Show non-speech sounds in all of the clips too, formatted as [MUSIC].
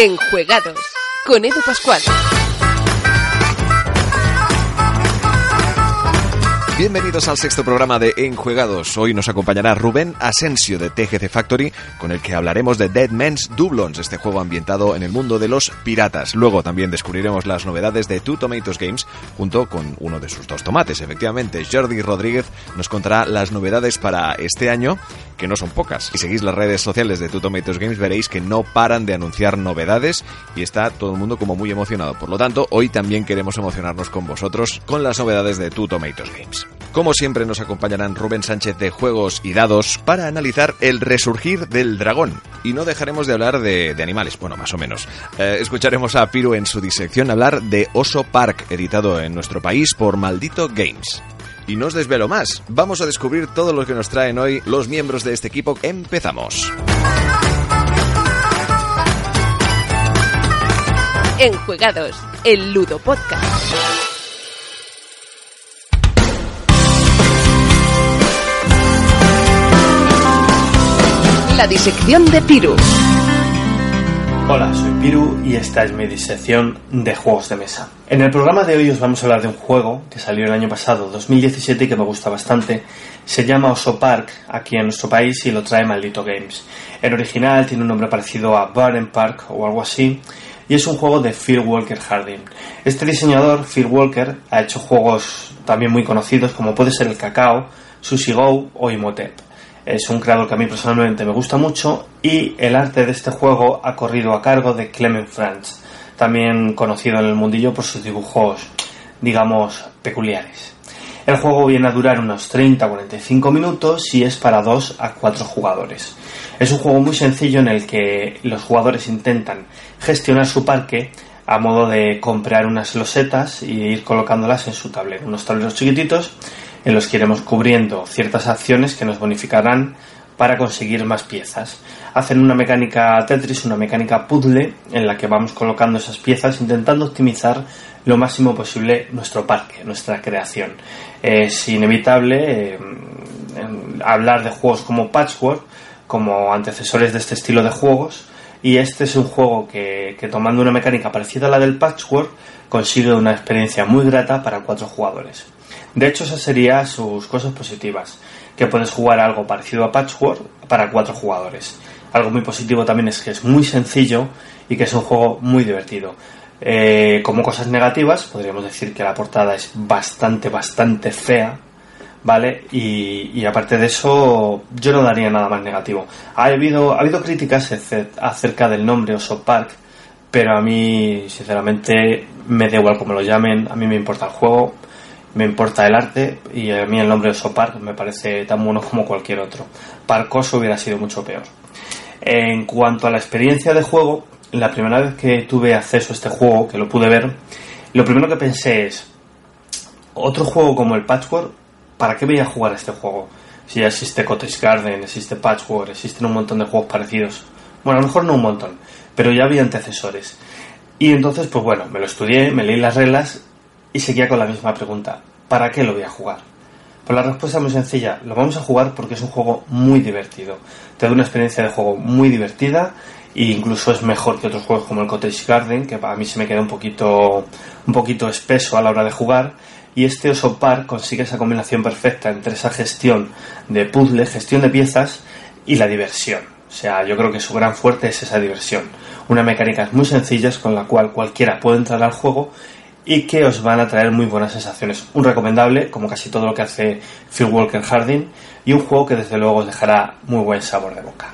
Enjuegados con Edu Pascual. Bienvenidos al sexto programa de Enjuegados. Hoy nos acompañará Rubén Asensio de TGC Factory, con el que hablaremos de Dead Men's Doublons, este juego ambientado en el mundo de los piratas. Luego también descubriremos las novedades de Two Tomatoes Games, junto con uno de sus dos tomates. Efectivamente, Jordi Rodríguez nos contará las novedades para este año, que no son pocas. Si seguís las redes sociales de Two Tomatoes Games veréis que no paran de anunciar novedades y está todo el mundo como muy emocionado. Por lo tanto, hoy también queremos emocionarnos con vosotros con las novedades de Two Tomatoes Games. Como siempre nos acompañarán Rubén Sánchez de Juegos y Dados para analizar el resurgir del dragón. Y no dejaremos de hablar de, animales, bueno, más o menos. Eh, escucharemos a Piru en su disección hablar de Oso Park, editado en nuestro país por Maldito Games. Y no os desvelo más, vamos a descubrir todo lo que nos traen hoy los miembros de este equipo. Empezamos. Enjuegados, el Ludo Podcast. La disección de Piru. Hola, soy Piru y esta es mi disección de juegos de mesa. En el programa de hoy os vamos a hablar de un juego que salió el año pasado, 2017, y que me gusta bastante. Se llama Oso Park aquí en nuestro país y lo trae Maldito Games. El original tiene un nombre parecido a Barren Park o algo así y es un juego de Phil Walker Harding. Este diseñador, Phil Walker, ha hecho juegos también muy conocidos como puede ser el Cacao, Sushi Go o Imhotep. Es un creador que a mí personalmente me gusta mucho y el arte de este juego ha corrido a cargo de Clement Franz, también conocido en el mundillo por sus dibujos, digamos, peculiares. El juego viene a durar unos 30-45 minutos y es para 2 a 4 jugadores. Es un juego muy sencillo en el que los jugadores intentan gestionar su parque a modo de comprar unas losetas y ir colocándolas en su tablero, unos tableros chiquititos en los que iremos cubriendo ciertas acciones que nos bonificarán para conseguir más piezas. Hacen una mecánica Tetris, una mecánica puzzle, en la que vamos colocando esas piezas intentando optimizar lo máximo posible nuestro parque, nuestra creación. Es inevitable eh, hablar de juegos como Patchwork, como antecesores de este estilo de juegos, y este es un juego que, que tomando una mecánica parecida a la del Patchwork, consigue una experiencia muy grata para cuatro jugadores. De hecho, esas serían sus cosas positivas, que puedes jugar algo parecido a Patchwork para cuatro jugadores. Algo muy positivo también es que es muy sencillo y que es un juego muy divertido. Eh, como cosas negativas, podríamos decir que la portada es bastante, bastante fea, ¿vale? Y, y, aparte de eso, yo no daría nada más negativo. Ha habido, ha habido críticas acerca del nombre Oso Park, pero a mí, sinceramente, me da igual como lo llamen, a mí me importa el juego, me importa el arte y a mí el nombre Oso Park me parece tan bueno como cualquier otro. Parcoso hubiera sido mucho peor. En cuanto a la experiencia de juego, la primera vez que tuve acceso a este juego, que lo pude ver, lo primero que pensé es, otro juego como el Patchwork, ¿para qué voy a jugar este juego? Si ya existe Cottage Garden, existe Patchwork, existen un montón de juegos parecidos. Bueno, a lo mejor no un montón, pero ya había antecesores. Y entonces, pues bueno, me lo estudié, me leí las reglas y seguía con la misma pregunta. ¿Para qué lo voy a jugar? Pues la respuesta es muy sencilla. Lo vamos a jugar porque es un juego muy divertido. Te da una experiencia de juego muy divertida e incluso es mejor que otros juegos como el Cottage Garden, que para mí se me queda un poquito, un poquito espeso a la hora de jugar. Y este Oso Park consigue esa combinación perfecta entre esa gestión de puzzle, gestión de piezas y la diversión. O sea, yo creo que su gran fuerte es esa diversión. Una mecánica muy sencillas con la cual cualquiera puede entrar al juego y que os van a traer muy buenas sensaciones. Un recomendable, como casi todo lo que hace Phil Walker Harding, y un juego que desde luego os dejará muy buen sabor de boca.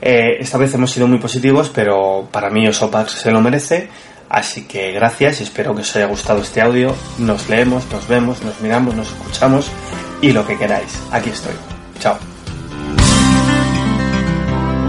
Eh, esta vez hemos sido muy positivos, pero para mí Osopax se lo merece. Así que gracias y espero que os haya gustado este audio. Nos leemos, nos vemos, nos miramos, nos escuchamos y lo que queráis. Aquí estoy. Chao.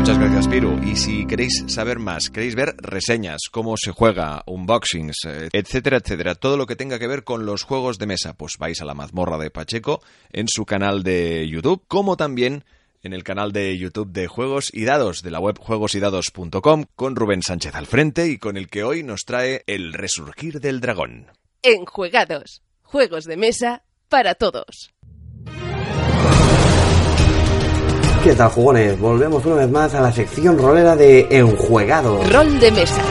Muchas gracias, Piru. Y si queréis saber más, queréis ver reseñas, cómo se juega, unboxings, eh, etcétera, etcétera, todo lo que tenga que ver con los juegos de mesa, pues vais a la mazmorra de Pacheco en su canal de YouTube, como también en el canal de YouTube de Juegos y Dados de la web juegosydados.com con Rubén Sánchez al frente y con el que hoy nos trae el resurgir del dragón. Enjuegados. Juegos de mesa para todos. ¿Qué tal, jugones? Volvemos una vez más a la sección rolera de Enjuegados. Rol de mesa.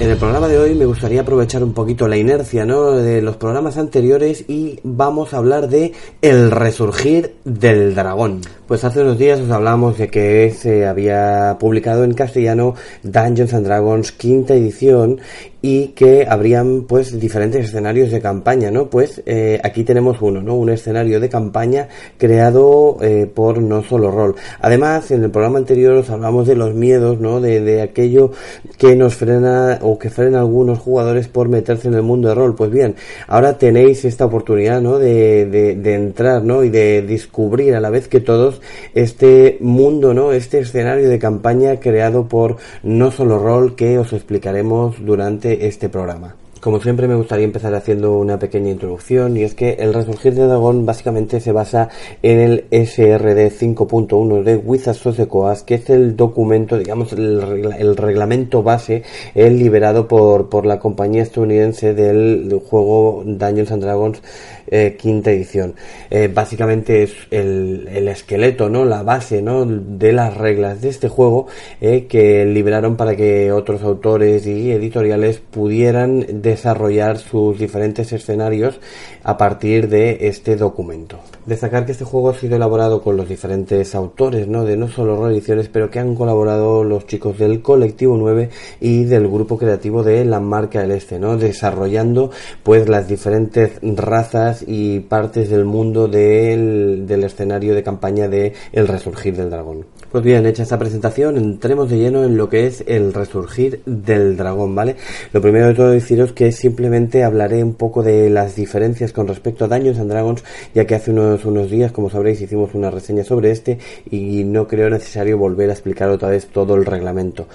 En el programa de hoy me gustaría aprovechar un poquito la inercia ¿no? de los programas anteriores y vamos a hablar de El resurgir del dragón. Pues hace unos días os hablamos de que se había publicado en castellano Dungeons and Dragons quinta edición y que habrían pues diferentes escenarios de campaña, ¿no? Pues eh, aquí tenemos uno, ¿no? Un escenario de campaña creado eh, por No Solo Rol. Además, en el programa anterior os hablamos de los miedos, ¿no? De, de aquello que nos frena o que frena a algunos jugadores por meterse en el mundo de rol. Pues bien, ahora tenéis esta oportunidad, ¿no? De, de, de entrar, ¿no? Y de descubrir a la vez que todos este mundo, ¿no? Este escenario de campaña creado por No Solo Rol que os explicaremos durante este programa. Como siempre me gustaría empezar haciendo una pequeña introducción y es que el resurgir de dragón básicamente se basa en el SRD 5.1 de Wizards of the Coast que es el documento, digamos, el reglamento base el liberado por, por la compañía estadounidense del, del juego Dungeons and Dragons eh, quinta edición. Eh, básicamente es el, el esqueleto, ¿no? La base, ¿no? De las reglas de este juego eh, que liberaron para que otros autores y editoriales pudieran desarrollar sus diferentes escenarios a partir de este documento. Destacar que este juego ha sido elaborado con los diferentes autores, ¿no? De no solo reediciones, pero que han colaborado los chicos del Colectivo 9 y del grupo creativo de La Marca del Este, ¿no? Desarrollando pues las diferentes razas y partes del mundo del, del escenario de campaña de El Resurgir del Dragón. Pues bien, hecha esta presentación, entremos de lleno en lo que es el resurgir del dragón, ¿vale? Lo primero de todo deciros que simplemente hablaré un poco de las diferencias con respecto a Dungeons and Dragons, ya que hace unos, unos días, como sabréis, hicimos una reseña sobre este y no creo necesario volver a explicar otra vez todo el reglamento.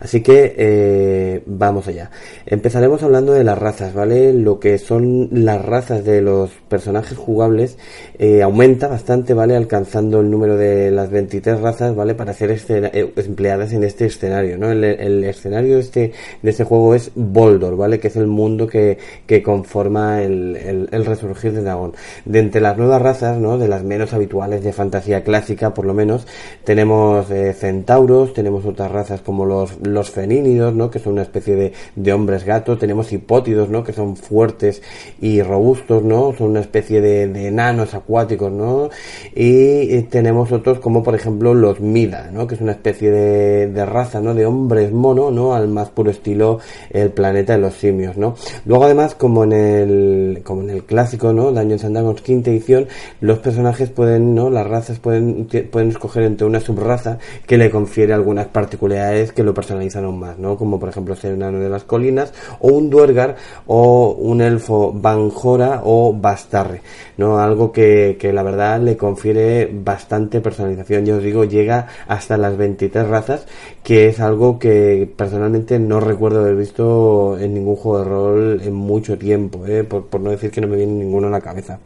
Así que eh, vamos allá. Empezaremos hablando de las razas, ¿vale? Lo que son las razas de los personajes jugables eh, aumenta bastante, ¿vale? Alcanzando el número de las 23 razas, ¿vale? Para ser eh, empleadas en este escenario, ¿no? El, escenario de este, de este juego es Boldor, ¿vale? Que es el mundo que, que conforma el, el, resurgir de dragón. De entre las nuevas razas, ¿no? De las menos habituales de fantasía clásica, por lo menos, tenemos eh, centauros, tenemos otras razas como los, los fenínidos, ¿no? Que son una especie de, de hombres gato, tenemos hipótidos, ¿no? Que son fuertes y robustos, ¿no? Son una especie de, de enanos acuáticos, ¿no? Y tenemos otros como por ejemplo los Mida, ¿no? Que es una especie de, de raza, ¿no? De hombres mono, ¿no? Al más puro estilo el planeta de los simios, ¿no? Luego además como en el, como en el clásico, ¿no? Dungeons and Dragons quinta edición, los personajes pueden, ¿no? Las razas pueden, pueden escoger entre una subraza que le confiere algunas particularidades que lo personalizan aún más, ¿no? Como por ejemplo ser enano de las colinas, o un duergar, o un elfo banjora o bastarre, ¿no? Algo que, que la verdad le confiere bastante personalización, yo os digo, llega hasta las 23 razas, que es algo que personalmente no recuerdo haber visto en ningún juego de rol en mucho tiempo, ¿eh? por, por no decir que no me viene ninguno a la cabeza.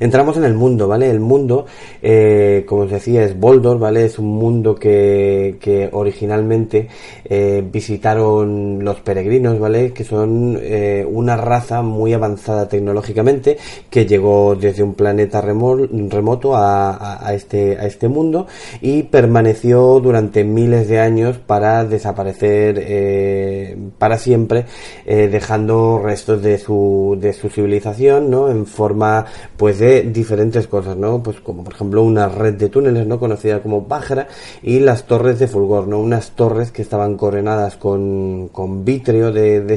Entramos en el mundo, ¿vale? El mundo, eh, como os decía, es Boldor, ¿vale? Es un mundo que, originalmente eh, visitaron los peregrinos, ¿vale? Que son eh, una raza muy avanzada tecnológicamente que llegó desde un planeta remo- remoto a, a- a este, a este mundo y permaneció durante miles de años para desaparecer eh, para siempre, eh, dejando restos de su, de su civilización, ¿no? En forma, pues, de diferentes cosas, ¿no? Pues como por ejemplo una red de túneles, ¿no? Conocida como Bajra y las torres de Fulgor, ¿no? Unas torres que estaban coronadas con, con vítreo de, de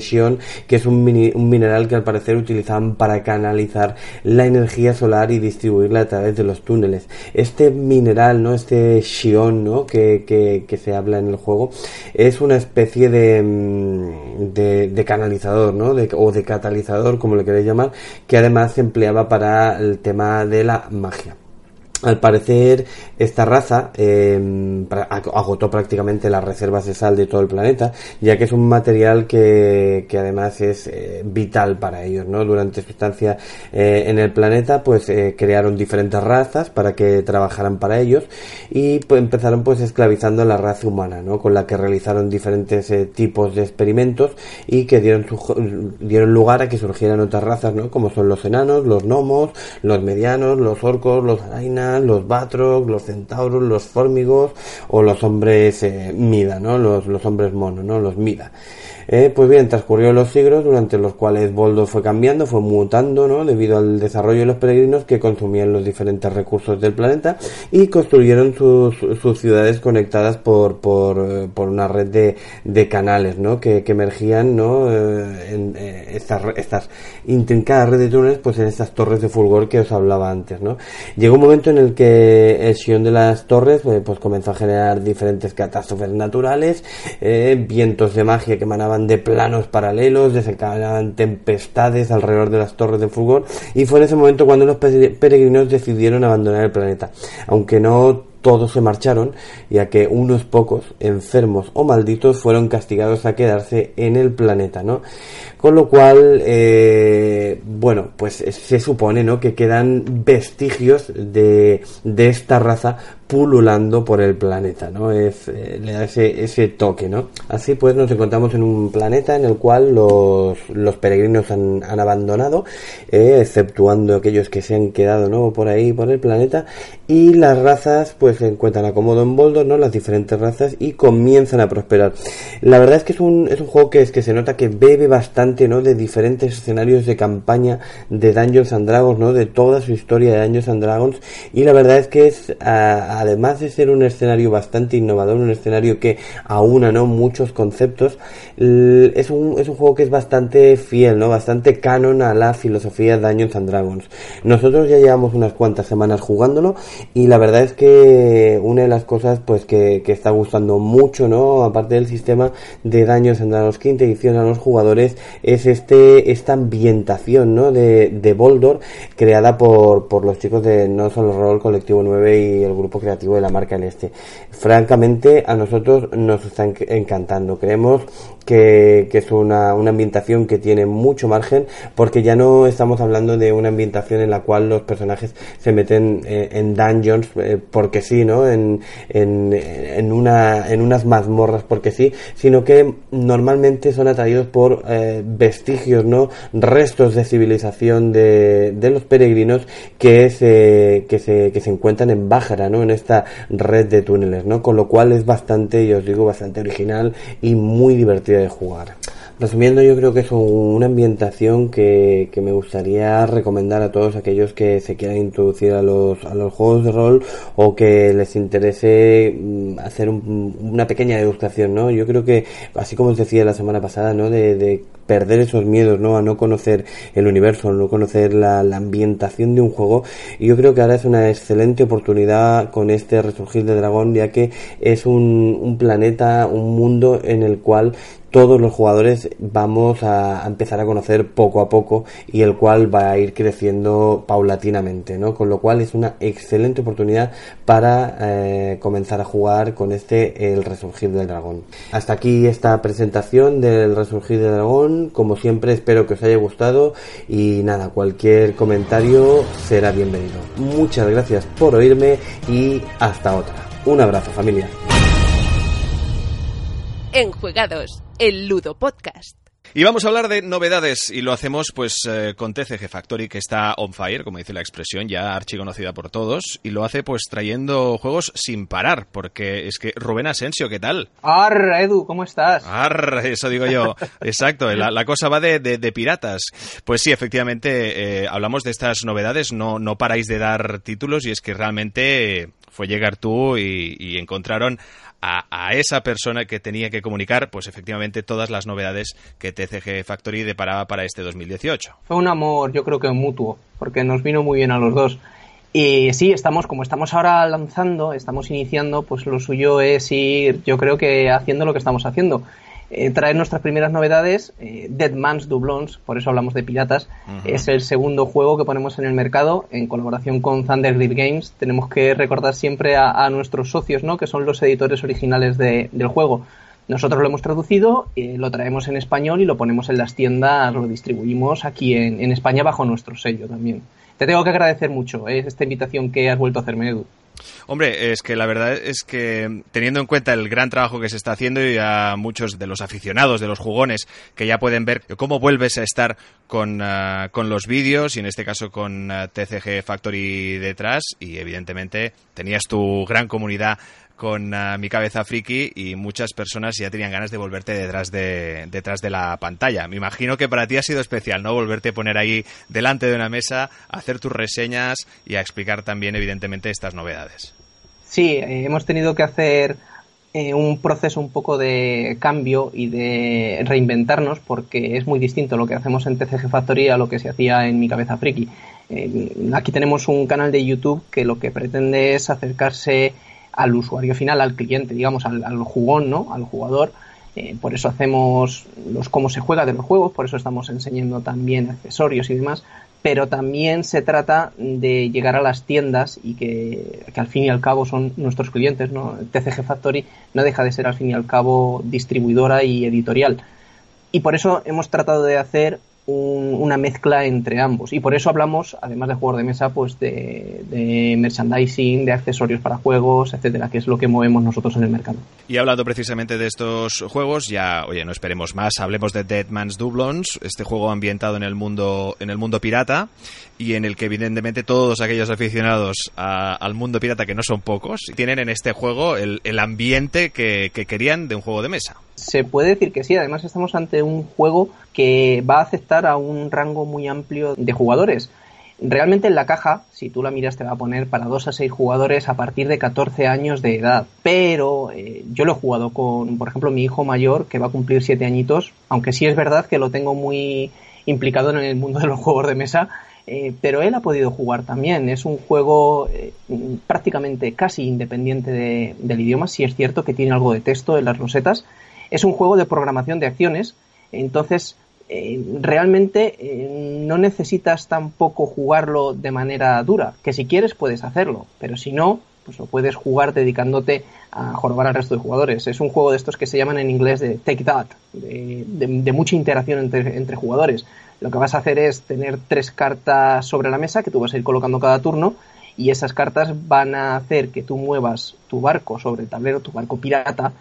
que es un, un mineral que al parecer utilizaban para canalizar la energía solar y distribuirla a través de los túneles. Este mineral, ¿no? Este Xion, ¿no? Que, que, se habla en el juego, es una especie de, mm, de, canalizador, ¿no? O de catalizador, como le queréis llamar, que además se empleaba para el tema de la magia. Al parecer, esta raza eh, agotó prácticamente las reservas de sal de todo el planeta, ya que es un material que, además es eh, vital para ellos, ¿no? Durante su estancia eh, en el planeta, pues eh, crearon diferentes razas para que trabajaran para ellos y pues, empezaron pues esclavizando a la raza humana, ¿no? Con la que realizaron diferentes eh, tipos de experimentos y que dieron, su, dieron lugar a que surgieran otras razas, ¿no? Como son los enanos, los gnomos, los medianos, los orcos, los los Batroc, los Centauros, los Fórmigos o los hombres eh, Mida, ¿no? Los, los hombres mono, ¿no? Los Mida. Eh, pues bien, transcurrieron los siglos durante los cuales Boldo fue cambiando, fue mutando, ¿no? Debido al desarrollo de los peregrinos que consumían los diferentes recursos del planeta y construyeron sus, ciudades conectadas por, por, por una red de, canales, ¿no? Que, que emergían, ¿no? Eh, en eh, estas, estas intrincadas redes de túneles, pues en estas torres de fulgor que os hablaba antes, ¿no? Llegó un momento en el que el sion de las torres, eh, pues comenzó a generar diferentes catástrofes naturales, eh, vientos de magia que emanaban de planos paralelos, desencadenaban tempestades alrededor de las torres de fulgor y fue en ese momento cuando los peregrinos decidieron abandonar el planeta. Aunque no todos se marcharon, ya que unos pocos, enfermos o malditos, fueron castigados a quedarse en el planeta, ¿no? Con lo cual, eh, bueno, pues se supone, ¿no? Que quedan vestigios de, de esta raza pululando por el planeta, ¿no? Es, eh, le da ese, toque, ¿no? Así pues nos encontramos en un planeta en el cual los, los peregrinos han, abandonado, eh, exceptuando aquellos que se han quedado, ¿no? Por ahí, por el planeta, y las razas, pues se encuentran acomodo en Boulder, ¿no? Las diferentes razas y comienzan a prosperar. La verdad es que es un, es un juego que es que se nota que bebe bastante, ¿no? De diferentes escenarios de campaña de Dungeons and Dragons, ¿no? De toda su historia de Dungeons and Dragons, y la verdad es que es, además de ser un escenario bastante innovador, un escenario que aúna ¿no? muchos conceptos, es un, es un juego que es bastante fiel, ¿no? bastante canon a la filosofía de Dungeons and Dragons. Nosotros ya llevamos unas cuantas semanas jugándolo y la verdad es que una de las cosas pues que, que está gustando mucho, ¿no? aparte del sistema de Dungeons and Dragons que intenciona a los jugadores, es este esta ambientación ¿no? de, de Boldor creada por, por los chicos de No Solo Roll Colectivo 9 y el grupo creativo de la marca en este. Francamente, a nosotros nos está encantando. Creemos que, es una, una, ambientación que tiene mucho margen, porque ya no estamos hablando de una ambientación en la cual los personajes se meten eh, en dungeons eh, porque sí, ¿no? En, en, en, una, en unas mazmorras porque sí, sino que normalmente son atraídos por eh, vestigios, ¿no? Restos de civilización de, de los peregrinos que se, que se, que se encuentran en Bájara, ¿no? En esta red de túneles, ¿no? Con lo cual es bastante, yo os digo, bastante original y muy divertida jugar. Resumiendo, yo creo que es una ambientación que, que, me gustaría recomendar a todos aquellos que se quieran introducir a los, a los juegos de rol o que les interese hacer un, una pequeña degustación, ¿no? Yo creo que, así como os decía la semana pasada, ¿no? De, de perder esos miedos, ¿no? A no conocer el universo, a no conocer la, la, ambientación de un juego. Y yo creo que ahora es una excelente oportunidad con este resurgir de dragón, ya que es un, un planeta, un mundo en el cual todos los jugadores vamos a, empezar a conocer poco a poco y el cual va a ir creciendo paulatinamente, ¿no? Con lo cual es una excelente oportunidad para eh, comenzar a jugar con este el resurgir del dragón. Hasta aquí esta presentación del resurgir del dragón. Como siempre espero que os haya gustado y nada, cualquier comentario será bienvenido. Muchas gracias por oírme y hasta otra. Un abrazo familia. Enjuegados, el Ludo Podcast. Y vamos a hablar de novedades y lo hacemos pues eh, con TCG Factory que está on fire, como dice la expresión, ya archiconocida por todos y lo hace pues trayendo juegos sin parar, porque es que Rubén Asensio, ¿qué tal? Ar, Edu, ¿cómo estás? Ar, eso digo yo. [LAUGHS] Exacto, la, cosa va de, piratas. Pues sí, efectivamente, eh, hablamos de estas novedades, no, no paráis de dar títulos y es que realmente fue llegar tú y encontraron a, esa persona que tenía que comunicar, pues efectivamente, todas las novedades que TCG Factory deparaba para este 2018. Fue un amor, yo creo que mutuo, porque nos vino muy bien a los dos. Y sí, estamos, como estamos ahora lanzando, estamos iniciando, pues lo suyo es ir, yo creo que haciendo lo que estamos haciendo. Eh, traer nuestras primeras novedades. Eh, Dead Man's Doublons, por eso hablamos de piratas, es el segundo juego que ponemos en el mercado en colaboración con Thunder Games. Tenemos que recordar siempre a, nuestros socios, ¿no? que son los editores originales del juego. Nosotros lo hemos traducido, eh, lo traemos en español y lo ponemos en las tiendas, lo distribuimos aquí en, en España bajo nuestro sello también. Te tengo que agradecer mucho esta invitación que has vuelto a hacerme, Edu. Hombre, es que la verdad es que teniendo en cuenta el gran trabajo que se está haciendo y a muchos de los aficionados, de los jugones, que ya pueden ver cómo vuelves a estar con, ah, con los vídeos y en este caso con ah, TCG Factory detrás y evidentemente tenías tu gran comunidad con ah, mi cabeza friki y muchas personas ya tenían ganas de volverte detrás de, detrás de la pantalla. Me imagino que para ti ha sido especial, ¿no? Volverte a poner ahí delante de una mesa, hacer tus reseñas y a explicar también, evidentemente, estas novedades. Sí, eh, hemos tenido que hacer eh, un proceso un poco de cambio y de reinventarnos porque es muy distinto lo que hacemos en TCG Factory a lo que se hacía en mi cabeza friki. Eh, aquí tenemos un canal de YouTube que lo que pretende es acercarse al usuario final, al cliente, digamos, al, jugón, ¿no? Al jugador. Eh, por eso hacemos los cómo se juega de los juegos, por eso estamos enseñando también accesorios y demás, pero también se trata de llegar a las tiendas y que, que, al fin y al cabo son nuestros clientes, ¿no? TCG Factory no deja de ser al fin y al cabo distribuidora y editorial. Y por eso hemos tratado de hacer una mezcla entre ambos. Y por eso hablamos, además de juegos de mesa, pues de, merchandising, de accesorios para juegos, etcétera, que es lo que movemos nosotros en el mercado. Y hablando precisamente de estos juegos, ya, oye, no esperemos más, hablemos de Dead Man's Doublons, este juego ambientado en el mundo, en el mundo pirata, y en el que evidentemente todos aquellos aficionados al mundo pirata, que no son pocos, tienen en este juego el, ambiente que querían de un juego de mesa. Se puede decir que sí, además estamos ante un juego que va a aceptar a un rango muy amplio de jugadores. Realmente en la caja, si tú la miras, te va a poner para 2 a 6 jugadores a partir de 14 años de edad. Pero eh, yo lo he jugado con, por ejemplo, mi hijo mayor, que va a cumplir 7 añitos, aunque sí es verdad que lo tengo muy implicado en el mundo de los juegos de mesa, eh, pero él ha podido jugar también. Es un juego eh, prácticamente casi independiente del idioma, si es cierto que tiene algo de texto en las rosetas, es un juego de programación de acciones, entonces eh, realmente eh, no necesitas tampoco jugarlo de manera dura, que si quieres puedes hacerlo, pero si no, pues lo puedes jugar dedicándote a jorobar al resto de jugadores. Es un juego de estos que se llaman en inglés de take that, de, mucha interacción entre, entre, jugadores. Lo que vas a hacer es tener tres cartas sobre la mesa que tú vas a ir colocando cada turno y esas cartas van a hacer que tú muevas tu barco sobre el tablero, tu barco pirata,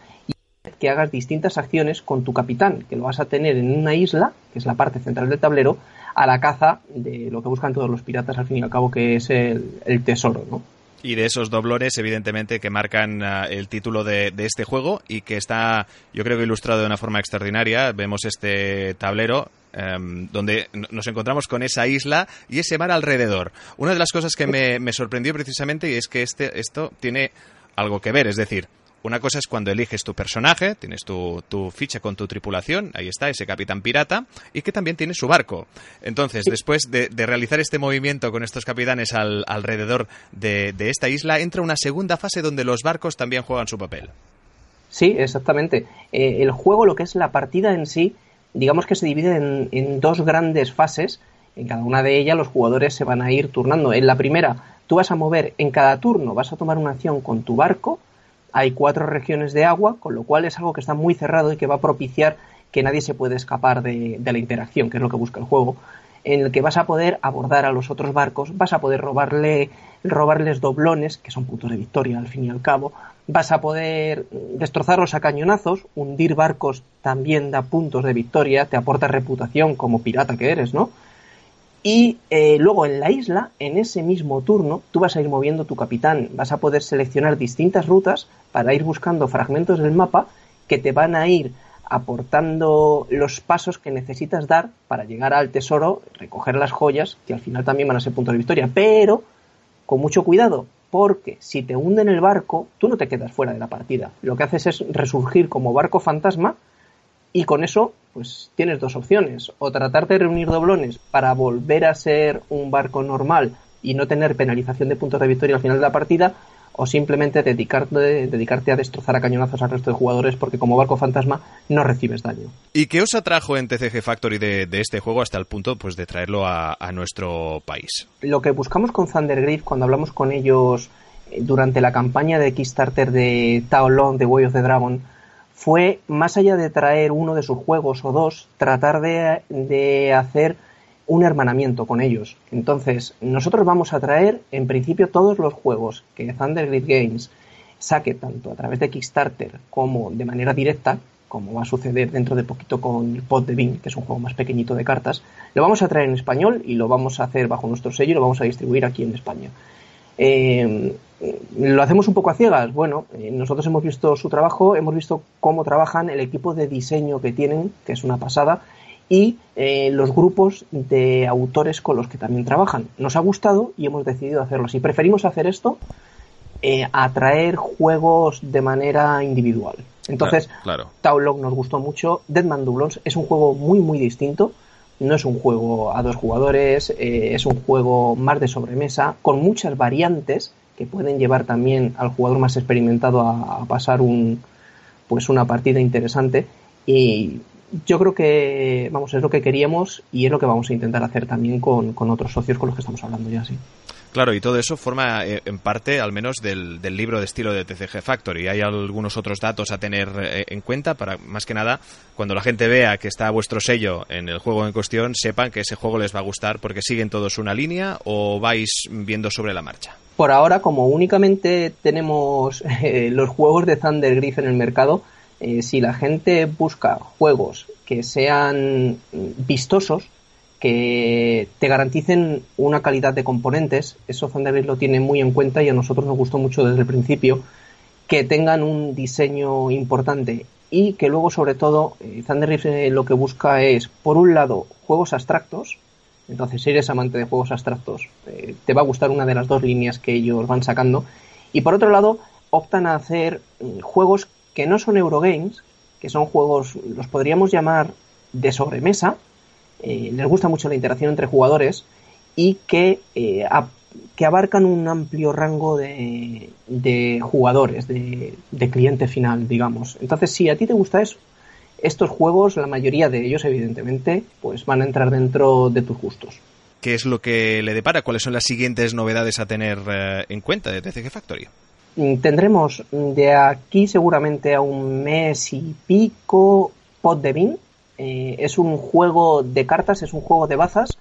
que hagas distintas acciones con tu capitán, que lo vas a tener en una isla, que es la parte central del tablero, a la caza de lo que buscan todos los piratas al fin y al cabo, que es el, tesoro, ¿no? y de esos doblones, evidentemente, que marcan ah, el título de, este juego y que está, yo creo que ilustrado de una forma extraordinaria. Vemos este tablero em, donde nos encontramos con esa isla y ese mar alrededor. Una de las cosas que me, me sorprendió precisamente es que este, esto tiene algo que ver, es decir, una cosa es cuando eliges tu personaje, tienes tu, ficha con tu tripulación, ahí está ese capitán pirata, y que también tiene su barco. Entonces, después de, realizar este movimiento con estos capitanes alrededor de, esta isla, entra una segunda fase donde los barcos también juegan su papel. Sí, exactamente. Eh, el juego, lo que es la partida en sí, digamos que se divide en, en dos grandes fases. En cada una de ellas los jugadores se van a ir turnando. En la primera, tú vas a mover en cada turno, vas a tomar una acción con tu barco hay cuatro regiones de agua, con lo cual es algo que está muy cerrado y que va a propiciar que nadie se puede escapar de, la interacción, que es lo que busca el juego. en el que vas a poder abordar a los otros barcos, vas a poder robarle, robarles doblones, que son puntos de victoria al fin y al cabo, vas a poder destrozarlos a cañonazos, hundir barcos también da puntos de victoria, te aporta reputación como pirata que eres, ¿no? Y eh, luego en la isla, en ese mismo turno, tú vas a ir moviendo tu capitán, vas a poder seleccionar distintas rutas para ir buscando fragmentos del mapa que te van a ir aportando los pasos que necesitas dar para llegar al tesoro, recoger las joyas, que al final también van a ser puntos de victoria, pero con mucho cuidado, porque si te hunden el barco, tú no te quedas fuera de la partida. Lo que haces es resurgir como barco fantasma y con eso pues tienes dos opciones, o tratar de reunir doblones para volver a ser un barco normal y no tener penalización de puntos de victoria al final de la partida, o simplemente dedicarte, dedicarte a destrozar a cañonazos al resto de jugadores porque como barco fantasma no recibes daño. ¿Y qué os atrajo en TCG Factory de, este juego hasta el punto pues, de traerlo a, nuestro país? Lo que buscamos con Thundergriff cuando hablamos con ellos eh, durante la campaña de Kickstarter de Tao Long de Way of the Dragon fue, más allá de traer uno de sus juegos o dos, tratar de, de hacer un hermanamiento con ellos. Entonces, nosotros vamos a traer, en principio, todos los juegos que Thundergrid Games saque tanto a través de Kickstarter como de manera directa, como va a suceder dentro de poquito con el Pod de Bean, que es un juego más pequeñito de cartas, lo vamos a traer en español y lo vamos a hacer bajo nuestro sello y lo vamos a distribuir aquí en España. Eh, ¿Lo hacemos un poco a ciegas? Bueno, eh, nosotros hemos visto su trabajo, hemos visto cómo trabajan, el equipo de diseño que tienen, que es una pasada, y eh, los grupos de autores con los que también trabajan. Nos ha gustado y hemos decidido hacerlo así. Preferimos hacer esto eh, a traer juegos de manera individual. Entonces, claro, Taulog nos gustó mucho. Deadman Doublons es un juego muy, muy distinto. No es un juego a dos jugadores, eh, es un juego más de sobremesa, con muchas variantes que pueden llevar también al jugador más experimentado a, pasar un, pues una partida interesante. Y yo creo que, vamos, es lo que queríamos y es lo que vamos a intentar hacer también con, otros socios con los que estamos hablando ya, sí. Claro, y todo eso forma eh, en parte, al menos, del, libro de estilo de TCG Factory. Hay algunos otros datos a tener eh, en cuenta para, más que nada, cuando la gente vea que está vuestro sello en el juego en cuestión, sepan que ese juego les va a gustar porque siguen todos una línea o vais viendo sobre la marcha. Por ahora, como únicamente tenemos [LAUGHS] eh, los juegos de Thunder Griff en el mercado, eh, si la gente busca juegos que sean vistosos, que te garanticen una calidad de componentes, eso Thunderbird lo tiene muy en cuenta y a nosotros nos gustó mucho desde el principio, que tengan un diseño importante y que luego sobre todo eh, eh lo que busca es, por un lado, juegos abstractos, entonces si eres amante de juegos abstractos, eh, te va a gustar una de las dos líneas que ellos van sacando, y por otro lado, optan a hacer mm, juegos que no son Eurogames, que son juegos, los podríamos llamar de sobremesa, eh, les gusta mucho la interacción entre jugadores y que, eh, que abarcan un amplio rango de, de jugadores, de, de, cliente final, digamos. Entonces, si a ti te gusta eso, estos juegos, la mayoría de ellos, evidentemente, pues van a entrar dentro de tus gustos. ¿Qué es lo que le depara? ¿Cuáles son las siguientes novedades a tener eh, en cuenta de TCG Factory? Mm, tendremos de aquí seguramente a un mes y pico Pod de Bean. Eh, es un juego de cartas, es un juego de bazas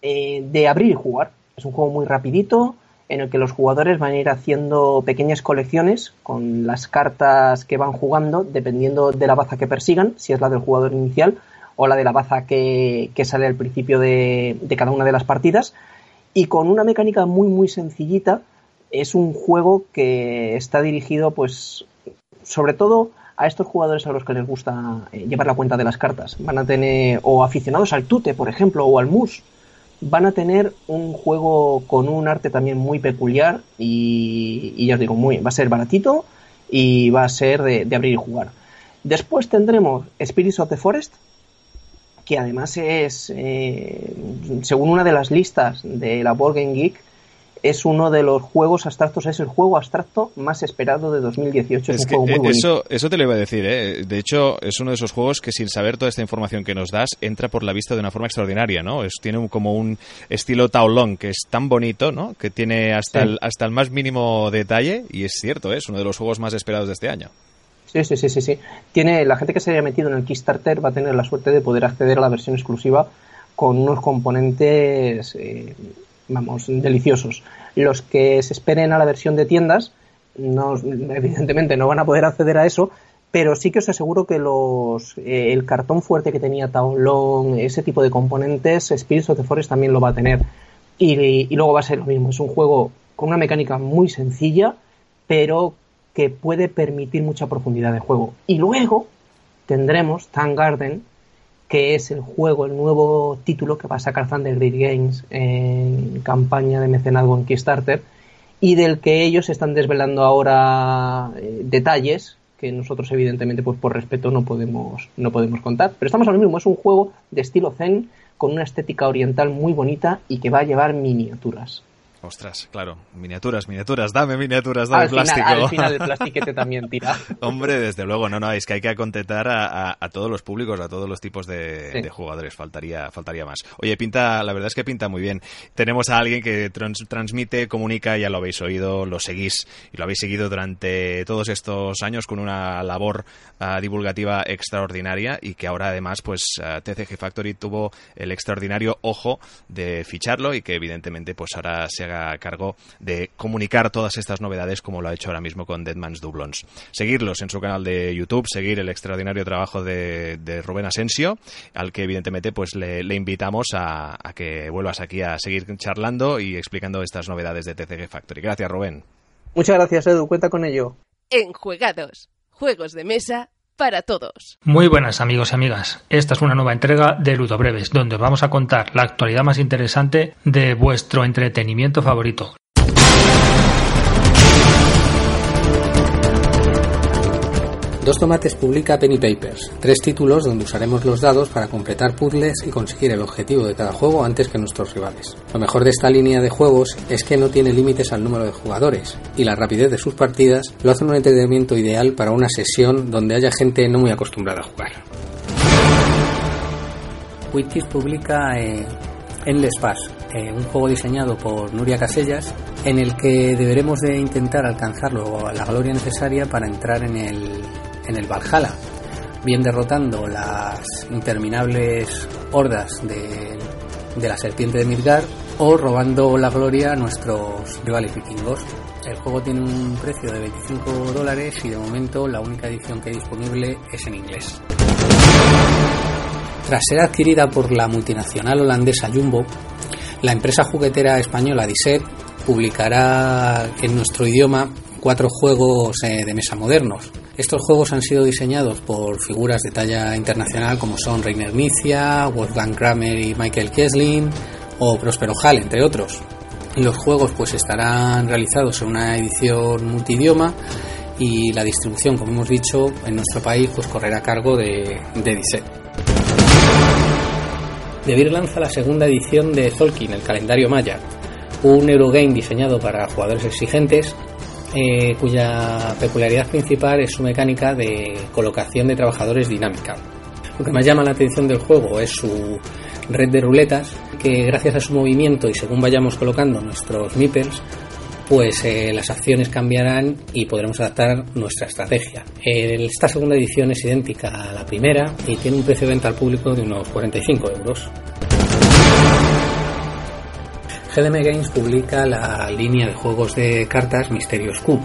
eh, de abrir y jugar. Es un juego muy rapidito en el que los jugadores van a ir haciendo pequeñas colecciones con las cartas que van jugando dependiendo de la baza que persigan, si es la del jugador inicial o la de la baza que, sale al principio de, de cada una de las partidas y con una mecánica muy muy sencillita es un juego que está dirigido, pues, sobre todo a estos jugadores a los que les gusta eh, llevar la cuenta de las cartas. Van a tener, o aficionados al tute, por ejemplo, o al mus, van a tener un juego con un arte también muy peculiar y, ya os digo, muy, va a ser baratito y va a ser de, abrir y jugar. Después tendremos Spirits of the Forest, que además es, eh, según una de las listas de la Board Game Geek, es uno de los juegos abstractos, es el juego abstracto más esperado de 2018. Es, un juego muy eso, eso te lo iba a decir, ¿eh? de hecho es uno de esos juegos que sin saber toda esta información que nos das entra por la vista de una forma extraordinaria, ¿no? Es, tiene como un estilo taolong que es tan bonito, ¿no? Que tiene hasta, el, hasta el más mínimo detalle y es cierto, ¿eh? es uno de los juegos más esperados de este año. Sí, sí, sí, sí, sí. Tiene, la gente que se haya metido en el Kickstarter va a tener la suerte de poder acceder a la versión exclusiva con unos componentes, eh, vamos, deliciosos. Los que se esperen a la versión de tiendas, no, evidentemente no van a poder acceder a eso, pero sí que os aseguro que los eh, el cartón fuerte que tenía Taolong, ese tipo de componentes, Spirits of the Forest también lo va a tener. Y, luego va a ser lo mismo, es un juego con una mecánica muy sencilla, pero que puede permitir mucha profundidad de juego. Y luego tendremos Tan Garden, que es el juego, el nuevo título que va a sacar Thunderbird Games en campaña de mecenazgo en Kickstarter, y del que ellos están desvelando ahora eh, detalles que nosotros evidentemente pues por respeto no podemos no podemos contar. Pero estamos lo mismo es un juego de estilo zen con una estética oriental muy bonita y que va a llevar miniaturas Ostras, claro, miniaturas, miniaturas, dame miniaturas, dame plástico. al final el [LAUGHS] plastiquete también tira. Hombre, desde luego, no, no, es que hay que acontentar a, todos los públicos, a todos los tipos de, jugadores, faltaría, faltaría más. Oye, pinta, la verdad es que pinta muy bien. Tenemos a alguien que transmite, comunica, ya lo habéis oído, lo seguís y lo habéis seguido durante todos estos años con una labor ah, divulgativa extraordinaria y que ahora además, pues ah, TCG Factory tuvo el extraordinario ojo de ficharlo y que evidentemente pues ahora se a cargo de comunicar todas estas novedades como lo ha hecho ahora mismo con Deadman's Doublons. Seguirlos en su canal de YouTube, seguir el extraordinario trabajo de, Rubén Asensio, al que evidentemente pues le, invitamos a, que vuelvas aquí a seguir charlando y explicando estas novedades de TCG Factory. Gracias, Rubén. Muchas gracias, Edu. Cuenta con ello. En Juegados, juegos de mesa para todos. Muy buenas amigos y amigas. Esta es una nueva entrega de Ludo Breves, donde os vamos a contar la actualidad más interesante de vuestro entretenimiento favorito. Dos Tomates publica Penny Papers, tres títulos donde usaremos los dados para completar puzzles y conseguir el objetivo de cada juego antes que nuestros rivales. Lo mejor de esta línea de juegos es que no tiene límites al número de jugadores y la rapidez de sus partidas lo hace un entretenimiento ideal para una sesión donde haya gente no muy acostumbrada a jugar. Witches publica eh, Endless Pass, eh, un juego diseñado por Nuria Casellas en el que deberemos de intentar alcanzarlo a la gloria necesaria para entrar en el en el Valhalla, bien derrotando las interminables hordas de, la serpiente de Midgard o robando la gloria a nuestros rivales vikingos. El juego tiene un precio de 25 dólares y de momento la única edición que hay disponible es en inglés. Tras ser adquirida por la multinacional holandesa Jumbo, la empresa juguetera española Disset publicará en nuestro idioma cuatro juegos eh, de mesa modernos. Estos juegos han sido diseñados por figuras de talla internacional como son Rainer Nicia, Wolfgang Kramer y Michael Kesslin o Prospero Hall, entre otros. Los juegos pues estarán realizados en una edición multidioma y la distribución, como hemos dicho, en nuestro país pues correrá a cargo de, de Disset. Lanza la segunda edición de Tolkien, el calendario maya, un Eurogame diseñado para jugadores exigentes eh, cuya peculiaridad principal es su mecánica de colocación de trabajadores dinámica. Lo que más llama la atención del juego es su red de ruletas, que gracias a su movimiento y según vayamos colocando nuestros meeples, pues eh, las acciones cambiarán y podremos adaptar nuestra estrategia. esta segunda edición es idéntica a la primera y tiene un precio de venta al público de unos 45 euros. GDM Games publica la línea de juegos de cartas Misterios Q,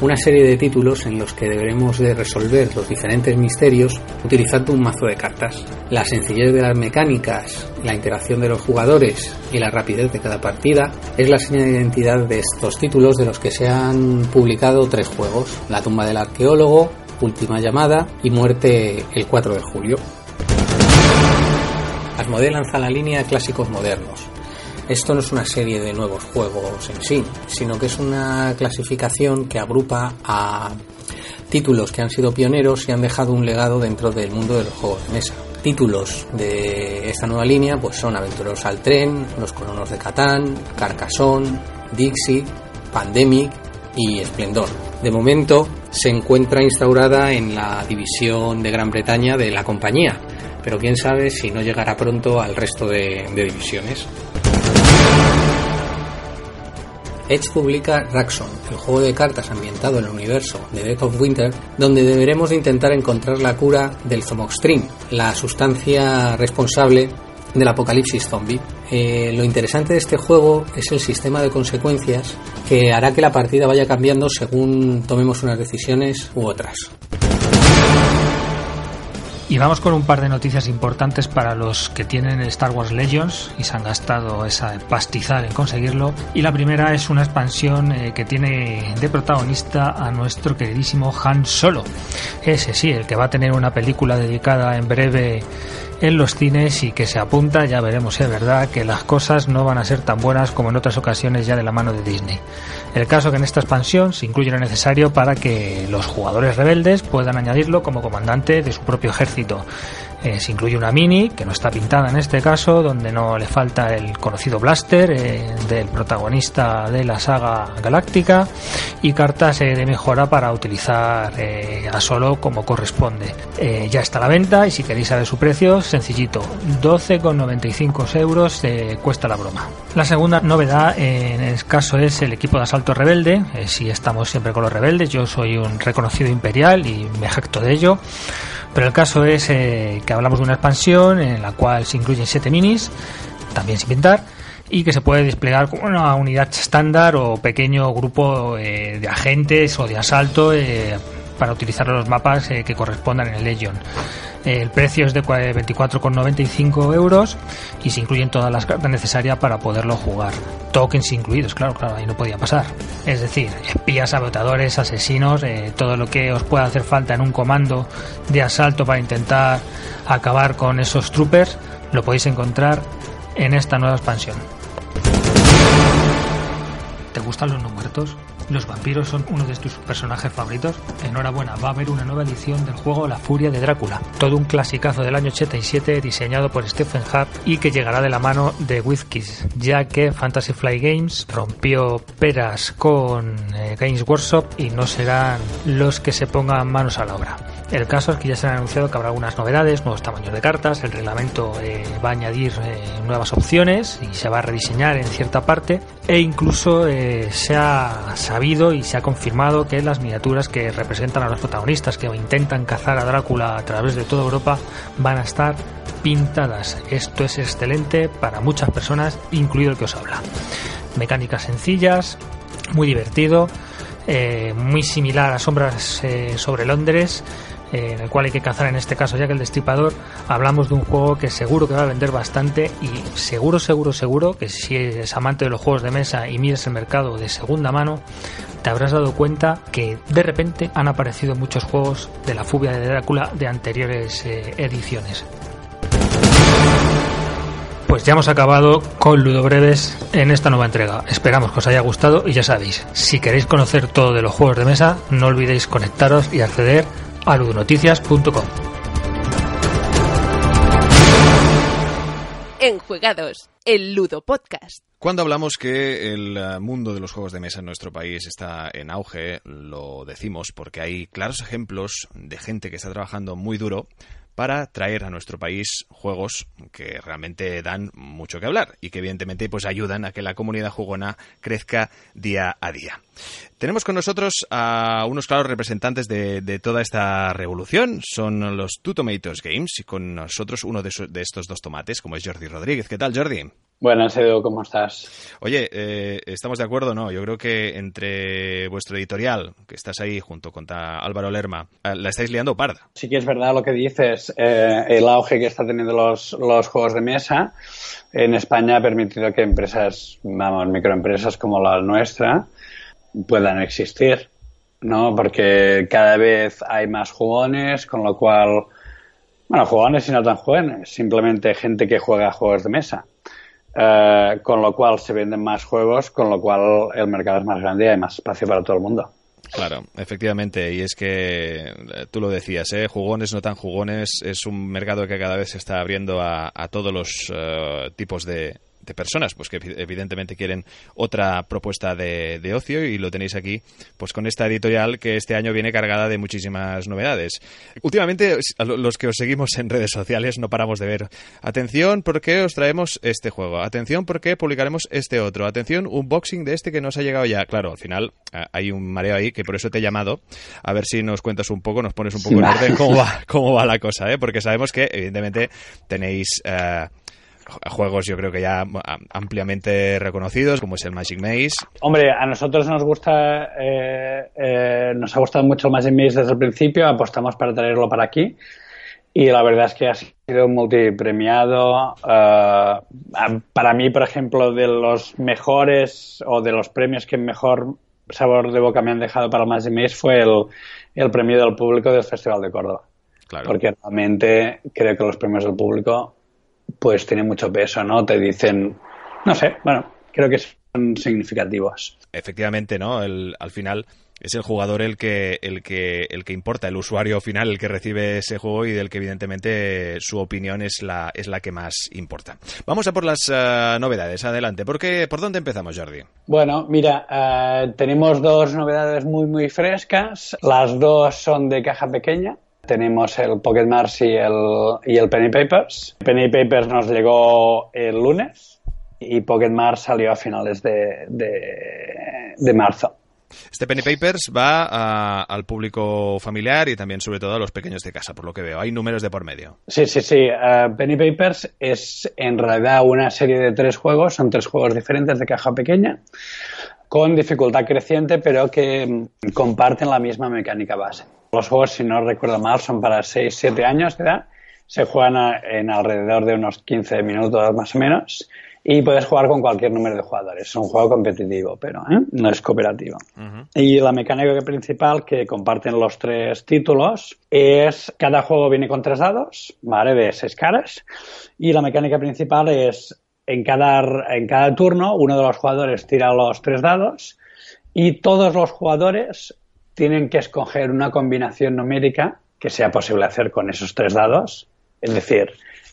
una serie de títulos en los que deberemos de resolver los diferentes misterios utilizando un mazo de cartas. La sencillez de las mecánicas, la interacción de los jugadores y la rapidez de cada partida es la señal de identidad de estos títulos de los que se han publicado tres juegos, La tumba del arqueólogo, Última llamada y Muerte el 4 de julio. Asmodee lanza la línea Clásicos Modernos, esto no es una serie de nuevos juegos en sí, sino que es una clasificación que agrupa a títulos que han sido pioneros y han dejado un legado dentro del mundo de los juegos de mesa. Títulos de esta nueva línea pues son Aventureros al Tren, Los Colonos de Catán, Carcassonne, Dixie, Pandemic y Esplendor. De momento se encuentra instaurada en la división de Gran Bretaña de la compañía, pero quién sabe si no llegará pronto al resto de, de divisiones. Edge publica Raxon, el juego de cartas ambientado en el universo de Death of Winter, donde deberemos de intentar encontrar la cura del Zomoxtrim, la sustancia responsable del apocalipsis zombie. Eh, lo interesante de este juego es el sistema de consecuencias que hará que la partida vaya cambiando según tomemos unas decisiones u otras. Y vamos con un par de noticias importantes para los que tienen Star Wars Legends y se han gastado esa pastizal en conseguirlo. Y la primera es una expansión eh, que tiene de protagonista a nuestro queridísimo Han Solo. Ese sí, el que va a tener una película dedicada en breve en los cines y que se apunta, ya veremos si es verdad, que las cosas no van a ser tan buenas como en otras ocasiones ya de la mano de Disney. El caso que en esta expansión se incluye lo necesario para que los jugadores rebeldes puedan añadirlo como comandante de su propio ejército. Eh, se incluye una mini, que no está pintada en este caso, donde no le falta el conocido blaster eh, del protagonista de la saga galáctica y cartas eh, de mejora para utilizar a solo como corresponde. ya está a la venta y si queréis saber su precio, sencillito, 12,95 euros cuesta la broma. La segunda novedad en el caso es el equipo de asalto rebelde. si estamos siempre con los rebeldes, yo soy un reconocido imperial y me jacto de ello. Pero el caso es eh, que hablamos de una expansión en la cual se incluyen 7 minis, también sin pintar, y que se puede desplegar como una unidad estándar o pequeño grupo eh, de agentes o de asalto eh, para utilizar los mapas que correspondan en el Legion. El precio es de 24,95 euros y se incluyen todas las cartas necesarias para poderlo jugar. Tokens incluidos, claro, claro, ahí no podía pasar. Es decir, espías, saboteadores, asesinos, eh, todo lo que os pueda hacer falta en un comando de asalto para intentar acabar con esos troopers, lo podéis encontrar en esta nueva expansión. ¿Te gustan los no muertos? ¿Los vampiros son uno de tus personajes favoritos? Enhorabuena, va a haber una nueva edición del juego La Furia de Drácula, todo un clasicazo del año 87 diseñado por Stephen Hart y que llegará de la mano de WizKids, ya que Fantasy Fly Games rompió peras con eh, Games Workshop y no serán los que se pongan manos a la obra. El caso es que ya se han anunciado que habrá algunas novedades, nuevos tamaños de cartas, el reglamento eh, va a añadir eh, nuevas opciones y se va a rediseñar en cierta parte e incluso eh, se ha sabido y se ha confirmado que las miniaturas que representan a los protagonistas que intentan cazar a Drácula a través de toda Europa van a estar pintadas. Esto es excelente para muchas personas, incluido el que os habla. Mecánicas sencillas, muy divertido, muy similar a Sombras sobre Londres en el cual hay que cazar en este caso ya que el destripador hablamos de un juego que seguro que va a vender bastante y seguro seguro seguro que si eres amante de los juegos de mesa y miras el mercado de segunda mano te habrás dado cuenta que de repente han aparecido muchos juegos de la fubia de Drácula de anteriores eh, ediciones pues ya hemos acabado con Ludo Breves en esta nueva entrega. Esperamos que os haya gustado y ya sabéis, si queréis conocer todo de los juegos de mesa, no olvidéis conectaros y acceder a ludonoticias.com. Enjuegados, el Ludo Podcast. Cuando hablamos que el eh, mundo de los juegos de mesa en nuestro país está en auge, lo decimos porque hay claros ejemplos de gente que está trabajando muy duro para traer a nuestro país juegos que realmente dan mucho que hablar y que evidentemente pues ayudan a que la comunidad jugona crezca día a día. Tenemos con nosotros a unos claros representantes de, toda esta revolución, son los Two Tomatoes Games y con nosotros uno de, de estos dos tomates como es Jordi Rodríguez. ¿Qué tal Jordi? Buenas, Edu, ¿cómo estás? Oye, eh, ¿estamos de acuerdo no? Yo creo que entre vuestro editorial, que estás ahí junto con Álvaro Lerma, eh, la estáis liando parda. Sí que es verdad lo que dices. Eh, el auge que están teniendo los, los juegos de mesa en España ha permitido que empresas, vamos, microempresas como la nuestra puedan existir, ¿no? Porque cada vez hay más jugones, con lo cual, bueno, jugones y no tan jóvenes, simplemente gente que juega juegos de mesa eh, con lo cual se venden más juegos, con lo cual el mercado es más grande y hay más espacio para todo el mundo. Claro, efectivamente, y es que eh, tú lo decías, ¿eh? jugones, no tan jugones, es un mercado que cada vez se está abriendo a, todos los eh, tipos de, de personas, pues que evidentemente quieren otra propuesta de, de, ocio y lo tenéis aquí, pues con esta editorial que este año viene cargada de muchísimas novedades. Últimamente, los que os seguimos en redes sociales no paramos de ver. Atención, porque os traemos este juego. Atención, porque publicaremos este otro. Atención, unboxing de este que nos ha llegado ya. Claro, al final hay un mareo ahí que por eso te he llamado. A ver si nos cuentas un poco, nos pones un poco en orden [LAUGHS] cómo va, cómo va la cosa, ¿eh? porque sabemos que evidentemente tenéis... Eh, juegos yo creo que ya ampliamente reconocidos, como es el Magic Maze. Hombre, a nosotros nos gusta, eh, eh, nos ha gustado mucho el Magic Maze desde el principio, apostamos para traerlo para aquí. Y la verdad es que ha sido multipremiado. Uh, para mí, por ejemplo, de los mejores o de los premios que mejor sabor de boca me han dejado para el Magic Maze fue el, el premio del público del Festival de Córdoba. Porque realmente creo que los premios del público pues tienen mucho peso, ¿no? Te dicen, no sé, bueno, creo que son significativos. Efectivamente, ¿no? El, al final es el jugador el que, el que, el que importa, el usuario final, el que recibe ese juego y del que evidentemente su opinión es la, es la que más importa. Vamos a por las eh, novedades, adelante. ¿Por, qué, ¿Por dónde empezamos, Jordi? Bueno, mira, eh, tenemos dos novedades muy, muy frescas. Las dos son de caja pequeña. Tenemos el Pocket Mars y el, y el Penny Papers. Penny Papers nos llegó el lunes y Pocket Mars salió a finales de, de, marzo. Este Penny Papers va al público familiar y también sobre todo a los pequeños de casa, por lo que veo. Hay números de por medio. Sí, sí, sí. Uh, Penny Papers es en realidad una serie de tres juegos, son tres juegos diferentes de caja pequeña, con dificultad creciente, pero que mm, comparten la misma mecánica base. Los juegos, si no recuerdo mal, son para 6-7 años de edad. Se juegan en alrededor de unos 15 minutos más o menos. Y puedes jugar con cualquier número de jugadores. Es un juego competitivo, pero ¿eh? no es cooperativo. Y la mecánica principal que comparten los tres títulos es cada juego viene con tres dados, ¿vale? De seis caras. Y la mecánica principal es en cada, en cada turno uno de los jugadores tira los tres dados y todos los jugadores tienen que escoger una combinación numérica que sea posible hacer con esos tres dados, es decir,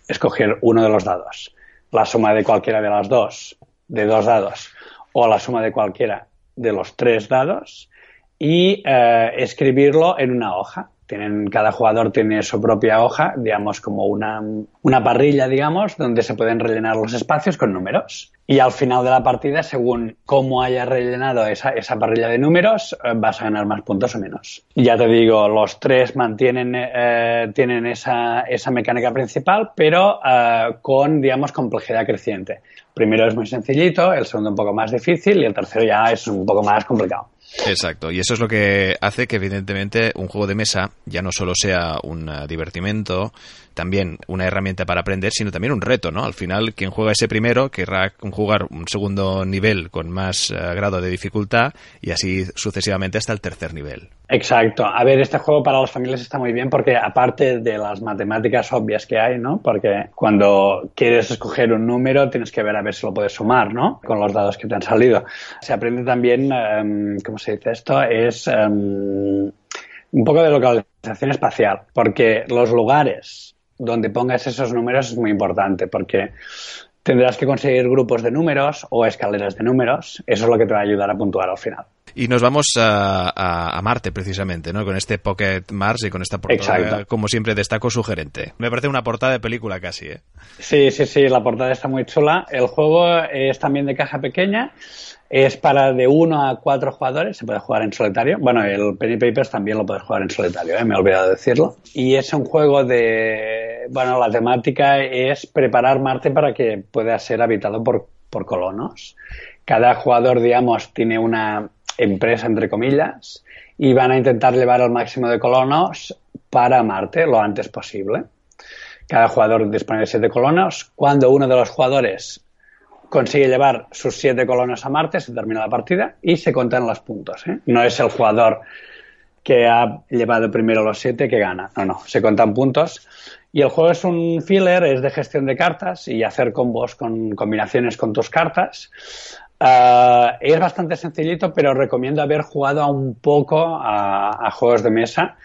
escoger uno de los dados, la suma de cualquiera de las dos, de dos dados, o la suma de cualquiera de los tres dados, y eh, escribirlo en una hoja tienen, cada jugador tiene su propia hoja, digamos como una, una parrilla, digamos, donde se pueden rellenar los espacios con números. Y al final de la partida, según cómo hayas rellenado esa, esa parrilla de números, eh, vas a ganar más puntos o menos. Ya te digo, los tres mantienen, eh, tienen esa, esa mecánica principal, pero eh, con, digamos, complejidad creciente. Primero es muy sencillito, el segundo un poco más difícil y el tercero ya es un poco más complicado. Exacto, y eso es lo que hace que evidentemente un juego de mesa ya no solo sea un eh, divertimento, también una herramienta para aprender, sino también un reto, ¿no? Al final, quien juega ese primero querrá jugar un segundo nivel con más eh, grado de dificultad y así sucesivamente hasta el tercer nivel. Exacto. A ver, este juego para las familias está muy bien porque aparte de las matemáticas obvias que hay, ¿no? Porque cuando quieres escoger un número tienes que ver a ver si lo puedes sumar, ¿no? Con los dados que te han salido. Se aprende también, um, ¿cómo se dice esto? Es em, un poco de localización espacial, porque los lugares donde pongas esos números es muy importante porque tendrás que conseguir grupos de números o escaleras de números. Eso es lo que te va a ayudar a puntuar al final. Y nos vamos a, Marte, precisamente, ¿no? Con este Pocket Mars y con esta portada, como siempre, destaco sugerente. Me parece una portada de película casi, ¿eh? Sí, sí, sí, la portada está muy chula. El juego es también de caja pequeña es para de uno a cuatro jugadores, se puede jugar en solitario. Bueno, el Penny Papers también lo puedes jugar en solitario, ¿eh? me he olvidado de decirlo. Y es un juego de. Bueno, la temática es preparar Marte para que pueda ser habitado por, por colonos. Cada jugador, digamos, tiene una empresa, entre comillas, y van a intentar llevar al máximo de colonos para Marte lo antes posible. Cada jugador dispone de siete colonos. Cuando uno de los jugadores consigue llevar sus siete colonos a Marte, se termina la partida y se cuentan los puntos. ¿eh? No es el jugador que ha llevado primero los siete que gana. No, no, se cuentan puntos. Y el juego es un filler, es de gestión de cartas y hacer combos con combinaciones con tus cartas. Uh, es bastante sencillito, pero recomiendo haber jugado un poco a juegos de mesa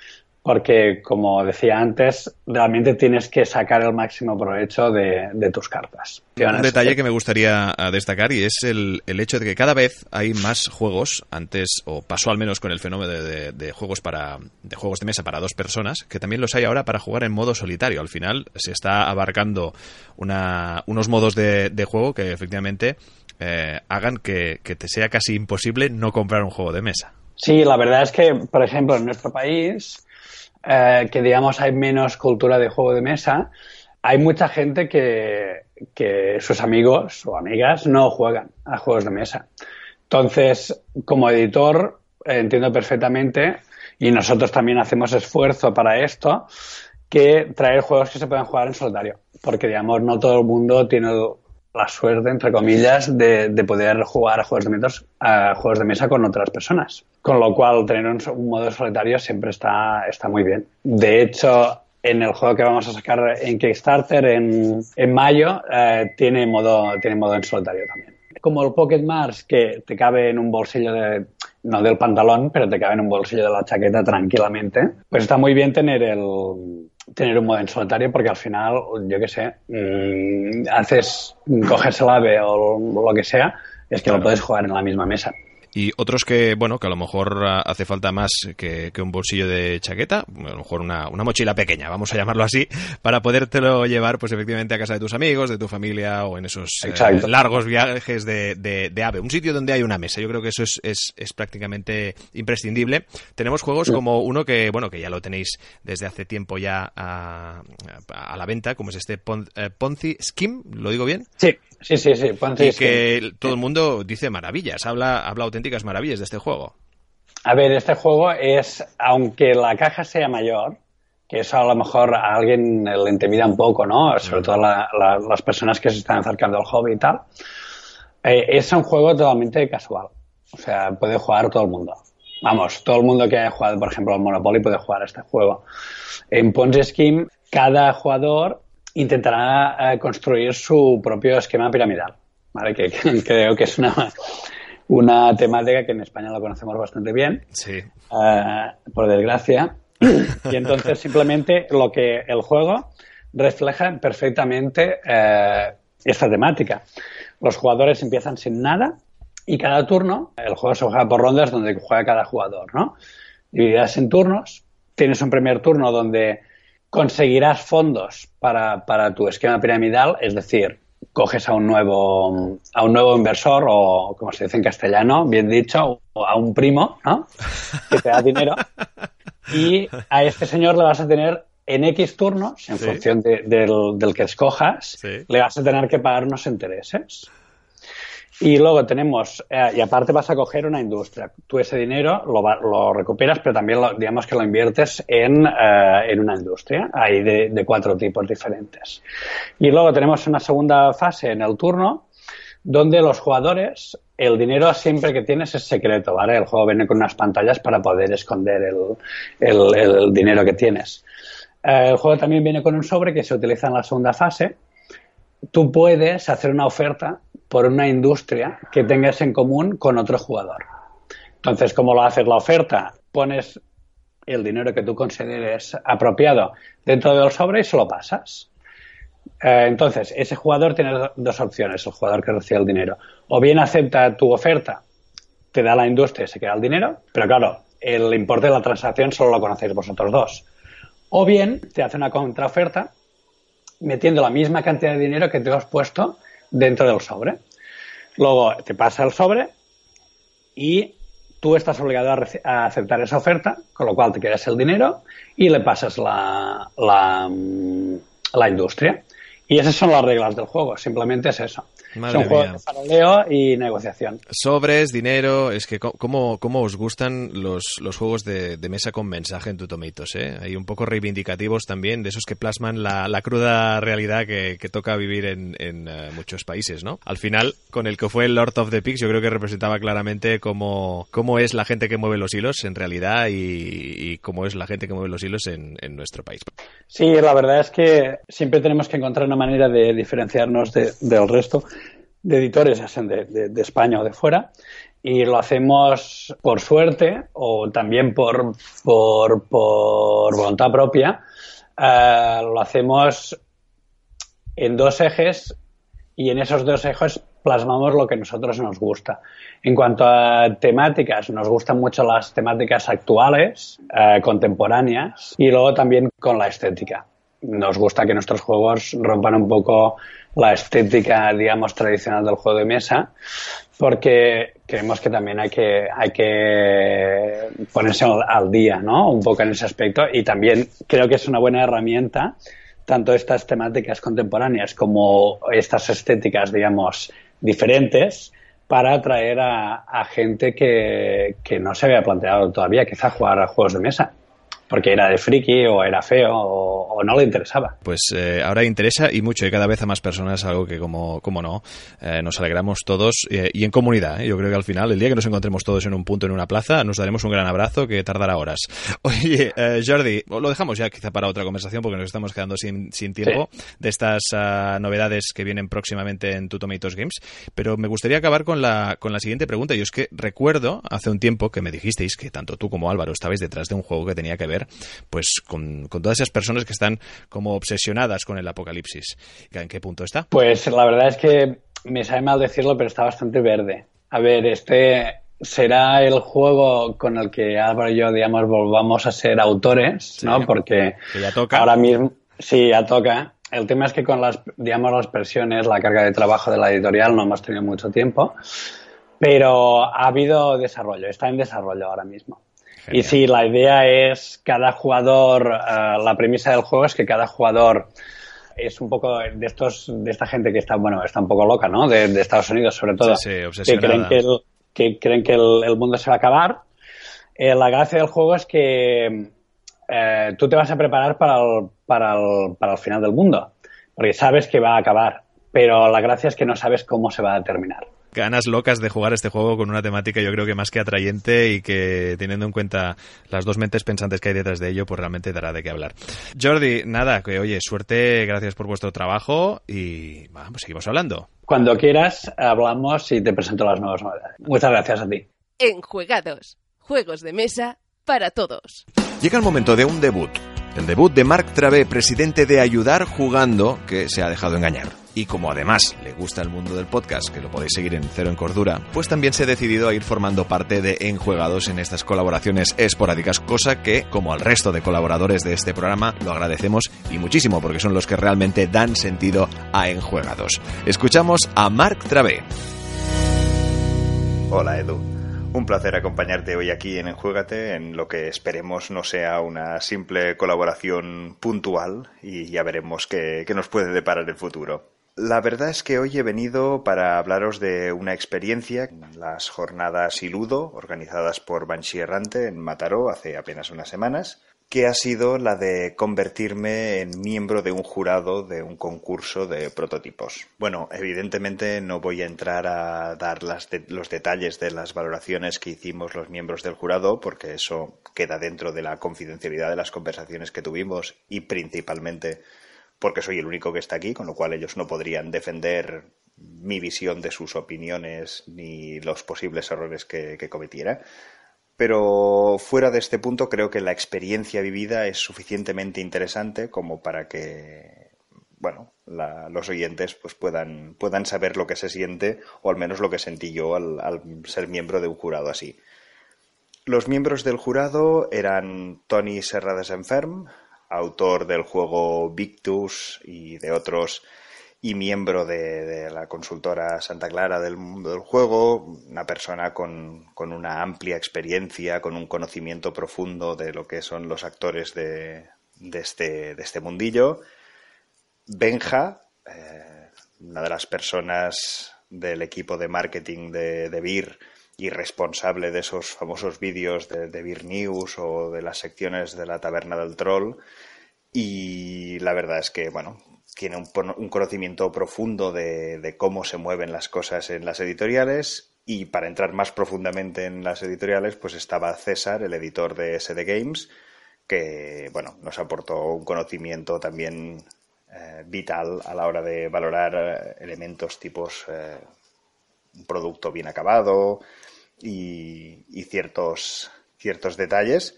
porque, como decía antes, realmente tienes que sacar el máximo provecho de, tus cartas. Un detalle que me gustaría ah, destacar y es el, hecho de que cada vez hay más juegos, antes, o pasó al menos con el fenómeno de, juegos para de juegos de mesa para dos personas, que también los hay ahora para jugar en modo solitario. Al final se está abarcando unos modos de, juego que efectivamente eh, hagan que te sea casi imposible no comprar un juego de mesa. Sí, la verdad es que, por ejemplo, en nuestro país eh, que digamos hay menos cultura de juego de mesa, hay mucha gente que, que sus amigos o amigas no juegan a juegos de mesa. Entonces, como editor, entiendo perfectamente, y nosotros también hacemos esfuerzo para esto, que traer juegos que se puedan jugar en solitario. Porque, digamos, no todo el mundo tiene la suerte, entre comillas, de, poder jugar a juegos, de mesa con otras personas. Con lo cual, tener un, modo solitario siempre está, está muy bien. De hecho, en el juego que vamos a sacar en Kickstarter en, en mayo, eh, tiene, modo, tiene modo en solitario también. Como el Pocket Mars, que te cabe en un bolsillo de, no del pantalón, pero te cabe en un bolsillo de la chaqueta tranquilamente, pues está muy bien tener el, tener un modo en solitario porque al final, yo qué sé, mm, haces, coges el ave o lo que sea, es que lo puedes jugar en la misma mesa y otros que, bueno, que a lo mejor hace falta más que, un bolsillo de chaqueta, a lo mejor una, mochila pequeña, vamos a llamarlo así, para podértelo llevar, pues efectivamente, a casa de tus amigos, de tu familia o en esos eh, largos viajes de, de, AVE. Un sitio donde hay una mesa, yo creo que eso es, es, prácticamente imprescindible. Tenemos juegos como uno que, bueno, que ya lo tenéis desde hace tiempo ya a, a la venta, como es este eh, Ponzi Scheme, ¿lo digo bien? Sí, Sí, sí, sí. y que todo el mundo dice maravillas, habla, habla auténticas maravillas de este juego. A ver, este juego es, aunque la caja sea mayor, que eso a lo mejor a alguien le intimida un poco, ¿no? Sobre todo las personas que se están acercando al hobby y tal. Eh, es un juego totalmente casual. O sea, puede jugar todo el mundo. Vamos, todo el mundo que haya jugado, por ejemplo, al Monopoly puede jugar a este juego. En Ponzi Scheme, cada jugador intentará eh, construir su propio esquema piramidal, ¿vale? Que, [LAUGHS] creo que es una, una temática que en España lo conocemos bastante bien, sí. Eh, por desgracia. [LAUGHS] Y entonces simplemente lo que el juego refleja perfectamente eh, esta temática. Los jugadores empiezan sin nada y cada turno, el juego se juega por rondas donde juega cada jugador, ¿no? Divididas en turnos. Tienes un primer turno donde conseguirás fondos para, para tu esquema piramidal, es decir, coges a un nuevo a un nuevo inversor o como se dice en castellano, bien dicho, o a un primo, ¿no? Que te da dinero [LAUGHS] y a este señor le vas a tener en X turnos, en función del, del, que escojas, le vas a tener que pagar unos intereses. Y luego tenemos, eh, y aparte vas a coger una industria. Tú ese dinero lo, lo recuperas, pero también lo, digamos que lo inviertes en, eh, en una industria. Hay de, cuatro tipos diferentes. Y luego tenemos una segunda fase en el turno, donde los jugadores, el dinero siempre que tienes es secreto, ¿vale? El juego viene con unas pantallas para poder esconder el, el, el dinero que tienes. Eh, el juego también viene con un sobre que se utiliza en la segunda fase. Tú puedes hacer una oferta por una industria que tengas en común con otro jugador. Entonces, ¿cómo lo haces la oferta? Pones el dinero que tú consideres apropiado dentro del sobre y se lo pasas. Eh, entonces, ese jugador tiene dos opciones, el jugador que recibe el dinero. O bien acepta tu oferta, te da la industria y se queda el dinero, pero claro, el importe de la transacción solo lo conocéis vosotros dos. O bien te hace una contraoferta metiendo la misma cantidad de dinero que te has puesto dentro del sobre. Luego te pasa el sobre y tú estás obligado a, aceptar esa oferta, con lo cual te quedas el dinero y le pasas la, la, la industria. Y esas son las reglas del juego, simplemente es eso. Son juegos de paraleo y negociación. Sobres, dinero, es que cómo, cómo os gustan los, los juegos de, mesa con mensaje en Tutomitos, ¿eh? Hay un poco reivindicativos también, de esos que plasman la, la cruda realidad que, que, toca vivir en, en eh, muchos países, ¿no? Al final, con el que fue el Lord of the Pigs, yo creo que representaba claramente cómo, cómo es la gente que mueve los hilos en realidad y, cómo es la gente que mueve los hilos en, en nuestro país. Sí, la verdad es que siempre tenemos que encontrar una manera de diferenciarnos del resto de editores, sean de, España o de fuera, y lo hacemos por suerte o también por, por, voluntad propia. Eh, lo hacemos en dos ejes y en esos dos ejes plasmamos lo que nosotros nos gusta. En cuanto a temáticas, nos gustan mucho las temáticas actuales, eh, contemporáneas y luego también con la estética. Nos gusta que nuestros juegos rompan un poco la estética, digamos, tradicional del juego de mesa, porque creemos que también hay que, hay que ponerse al, día, ¿no? Un poco en ese aspecto y también creo que es una buena herramienta tanto estas temáticas contemporáneas como estas estéticas, digamos, diferentes, para atraer a, gente que, que, no se había planteado todavía quizá jugar a juegos de mesa porque era de friki o era feo o, no le interesaba. Pues eh, ahora interesa y mucho y cada vez a más personas, algo que como, como no, eh, nos alegramos todos eh, y en comunidad. Yo creo que al final, el día que nos encontremos todos en un punto, en una plaza, nos daremos un gran abrazo que tardará horas. [LAUGHS] Oye, Jordi, lo dejamos ya quizá para otra conversación porque nos estamos quedando sin, sin tiempo de estas ah, novedades que vienen próximamente en Tu Tomatoes Games, pero me gustaría acabar con la, con la siguiente pregunta. Y es que recuerdo hace un tiempo que me dijisteis que tanto tú como Álvaro estabais detrás de un juego que tenía que ver pues con, todas esas personas que están como obsesionadas con el apocalipsis. ¿En qué punto está? Pues la verdad es que me sabe mal decirlo, pero está bastante verde. A ver, este será el juego con el que Álvaro y yo, digamos, volvamos a ser autores, ¿no? Porque ya toca. ahora mismo, sí, ya toca. El tema es que con las, digamos, las presiones, la carga de trabajo de la editorial no hemos tenido mucho tiempo, pero ha habido desarrollo, está en desarrollo ahora mismo. Y sí, la idea es cada jugador, eh, la premisa del juego es que cada jugador es un poco de estos, de esta gente que está, bueno, está un poco loca, ¿no? De, Estados Unidos, sobre todo. que creen que el, que creen que el, mundo se va a acabar. Eh, la gracia del juego es que eh, tú te vas a preparar para el, para, el, para el final del mundo, porque sabes que va a acabar, pero la gracia es que no sabes cómo se va a terminar ganas locas de jugar este juego con una temática yo creo que más que atrayente y que teniendo en cuenta las dos mentes pensantes que hay detrás de ello, pues realmente dará de qué hablar. Jordi, nada, que oye, suerte, gracias por vuestro trabajo y vamos, seguimos hablando. Cuando quieras, hablamos y te presento las nuevas novedades. Muchas gracias a ti. En Juegados, juegos de mesa para todos. Llega el momento de un debut. El debut de Mark Travé, presidente de Ayudar Jugando, que se ha dejado engañar. Y como además le gusta el mundo del podcast, que lo podéis seguir en Cero en Cordura, pues también se ha decidido a ir formando parte de Enjuegados en estas colaboraciones esporádicas, cosa que, como al resto de colaboradores de este programa, lo agradecemos y muchísimo porque son los que realmente dan sentido a Enjuegados. Escuchamos a Mark Travé. Hola Edu. Un placer acompañarte hoy aquí en Enjuégate, en lo que esperemos no sea una simple colaboración puntual y ya veremos qué, qué nos puede deparar el futuro. La verdad es que hoy he venido para hablaros de una experiencia, las jornadas Iludo, organizadas por Banshee Errante en Mataró hace apenas unas semanas, que ha sido la de convertirme en miembro de un jurado de un concurso de prototipos. Bueno, evidentemente no voy a entrar a dar los detalles de las valoraciones que hicimos los miembros del jurado, porque eso queda dentro de la confidencialidad de las conversaciones que tuvimos y principalmente porque soy el único que está aquí, con lo cual ellos no podrían defender mi visión de sus opiniones ni los posibles errores que, cometiera. Pero fuera de este punto creo que la experiencia vivida es suficientemente interesante como para que bueno, los oyentes pues puedan, puedan saber lo que se siente o al menos lo que sentí yo al, al ser miembro de un jurado así. Los miembros del jurado eran Tony Serrades Enferm, autor del juego Victus y de otros, y miembro de, la consultora Santa Clara del mundo del juego, una persona con, una amplia experiencia, con un conocimiento profundo de lo que son los actores de, este, de este mundillo. Benja, eh, una de las personas del equipo de marketing de, de BIR, y responsable de esos famosos vídeos de, de Beer News o de las secciones de la Taberna del Troll. Y la verdad es que, bueno, tiene un, conocimiento profundo de, cómo se mueven las cosas en las editoriales. Y para entrar más profundamente en las editoriales, pues estaba César, el editor de SD Games, que, bueno, nos aportó un conocimiento también eh, vital a la hora de valorar eh, elementos tipos eh, un producto bien acabado, y, ciertos, ciertos detalles.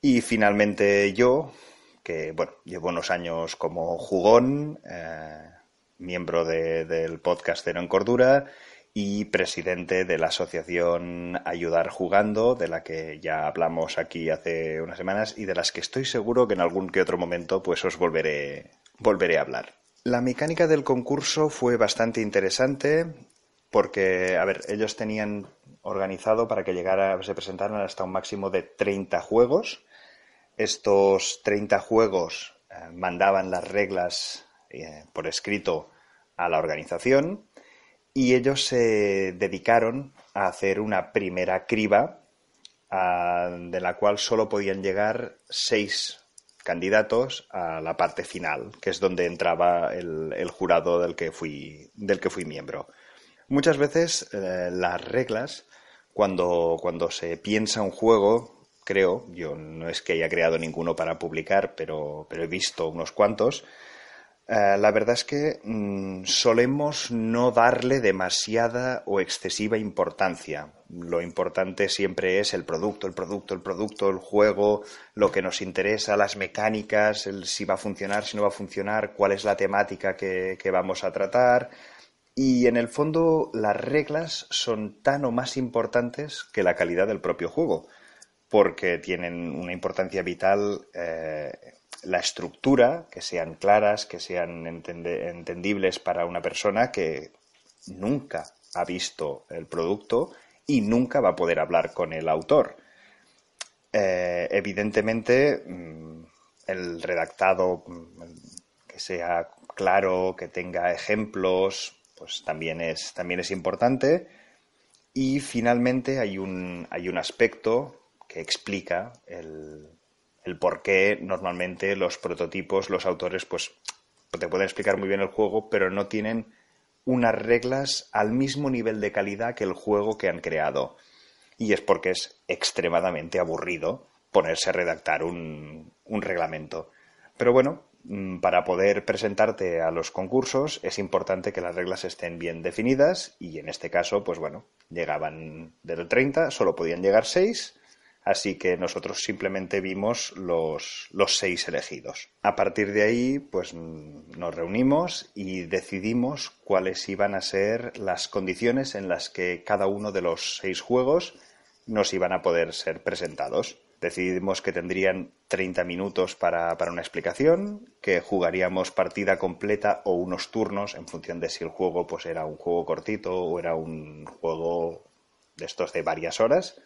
Y finalmente yo, que bueno, llevo unos años como jugón, eh, miembro del podcast Cero en Cordura y presidente de la asociación Ayudar Jugando, de la que ya hablamos aquí hace unas semanas y de las que estoy seguro que en algún que otro momento pues os volveré, volveré a hablar. La mecánica del concurso fue bastante interesante porque, a ver, ellos tenían organizado para que llegara, se presentaran hasta un máximo de 30 juegos. Estos 30 juegos mandaban las reglas por escrito a la organización y ellos se dedicaron a hacer una primera criba de la cual solo podían llegar seis candidatos a la parte final, que es donde entraba el, jurado del que fui, miembro. Muchas veces eh, las reglas, cuando se piensa un juego, creo, yo no es que haya creado ninguno para publicar, pero, pero he visto unos cuantos, eh, la verdad es que mm, solemos no darle demasiada o excesiva importancia. Lo importante siempre es el producto, el producto, el producto, el juego, lo que nos interesa, las mecánicas, el si va a funcionar, si no va a funcionar, cuál es la temática que, que vamos a tratar. Y en el fondo las reglas son tan o más importantes que la calidad del propio juego, porque tienen una importancia vital eh, la estructura, que sean claras, que sean entendibles para una persona que nunca ha visto el producto y nunca va a poder hablar con el autor. Eh, evidentemente, mm, el redactado mm, que sea claro, que tenga ejemplos, pues también es, también es importante. Y finalmente hay un, hay un aspecto que explica el, el por qué normalmente los prototipos, los autores, pues te pueden explicar muy bien el juego, pero no tienen unas reglas al mismo nivel de calidad que el juego que han creado. Y es porque es extremadamente aburrido ponerse a redactar un, un reglamento. Pero bueno, mm, para poder presentarte a los concursos es importante que las reglas estén bien definidas y en este caso, pues bueno, llegaban del 30, solo podían llegar 6 Así que nosotros simplemente vimos los, los seis elegidos. A partir de ahí, pues nos reunimos y decidimos cuáles iban a ser las condiciones en las que cada uno de los seis juegos nos iban a poder ser presentados. Decidimos que tendrían 30 minutos para, para, una explicación, que jugaríamos partida completa o unos turnos en función de si el juego pues, era un juego cortito o era un juego de estos de varias horas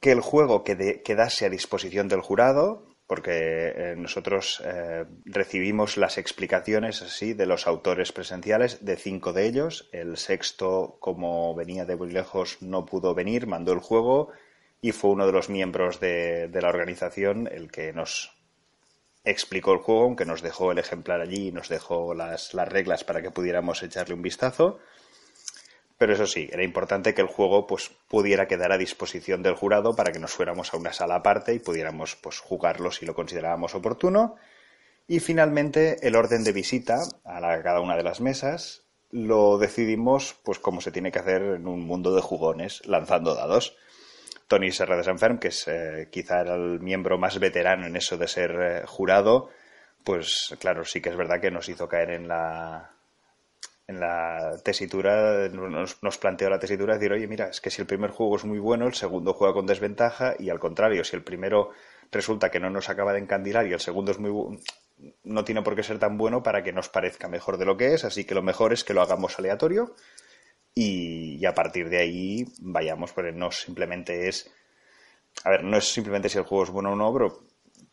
que el juego quedase a disposición del jurado, porque eh, nosotros eh, recibimos las explicaciones así de los autores presenciales, de cinco de ellos. El sexto, como venía de muy lejos, no pudo venir, mandó el juego y fue uno de los miembros de, de la organización el que nos explicó el juego, aunque nos dejó el ejemplar allí y nos dejó las, las reglas para que pudiéramos echarle un vistazo. Pero eso sí, era importante que el juego pues, pudiera quedar a disposición del jurado para que nos fuéramos a una sala aparte y pudiéramos pues, jugarlo si lo considerábamos oportuno. Y finalmente, el orden de visita a cada una de las mesas lo decidimos pues como se tiene que hacer en un mundo de jugones, lanzando dados. Tony Serra de Sanferm, que es eh, quizá el miembro más veterano en eso de ser eh, jurado, pues claro, sí que es verdad que nos hizo caer en la, en la tesitura nos, planteó la tesitura de decir, oye, mira, es que si el primer juego es muy bueno, el segundo juega con desventaja y al contrario, si el primero resulta que no nos acaba de encandilar y el segundo es muy no tiene por qué ser tan bueno para que nos parezca mejor de lo que es, así que lo mejor es que lo hagamos aleatorio y, a partir de ahí vayamos, porque no simplemente es, a ver, no es simplemente si el juego es bueno o no, pero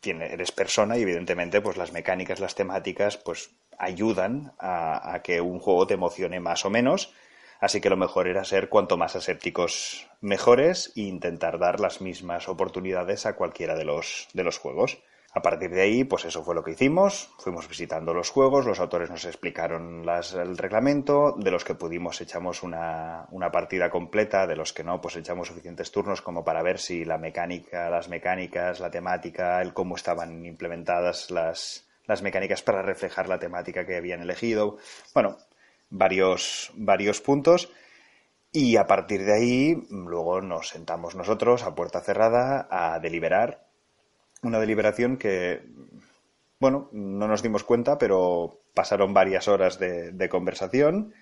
tiene, eres persona y evidentemente pues las mecánicas, las temáticas, pues ayudan a, que un juego te emocione más o menos. Así que lo mejor era ser cuanto más asépticos mejores e intentar dar las mismas oportunidades a cualquiera de los, de los juegos. A partir de ahí, pues eso fue lo que hicimos. Fuimos visitando los juegos, los autores nos explicaron el reglamento, de los que pudimos echamos una, una, partida completa, de los que no, pues echamos suficientes turnos como para ver si la mecánica, las mecánicas, la temática, el cómo estaban implementadas las, las mecánicas para reflejar la temática que habían elegido. Bueno, varios, varios puntos. Y a partir de ahí, luego nos sentamos nosotros a puerta cerrada a deliberar. Una deliberación que, bueno, no nos dimos cuenta, pero pasaron varias horas de, conversación.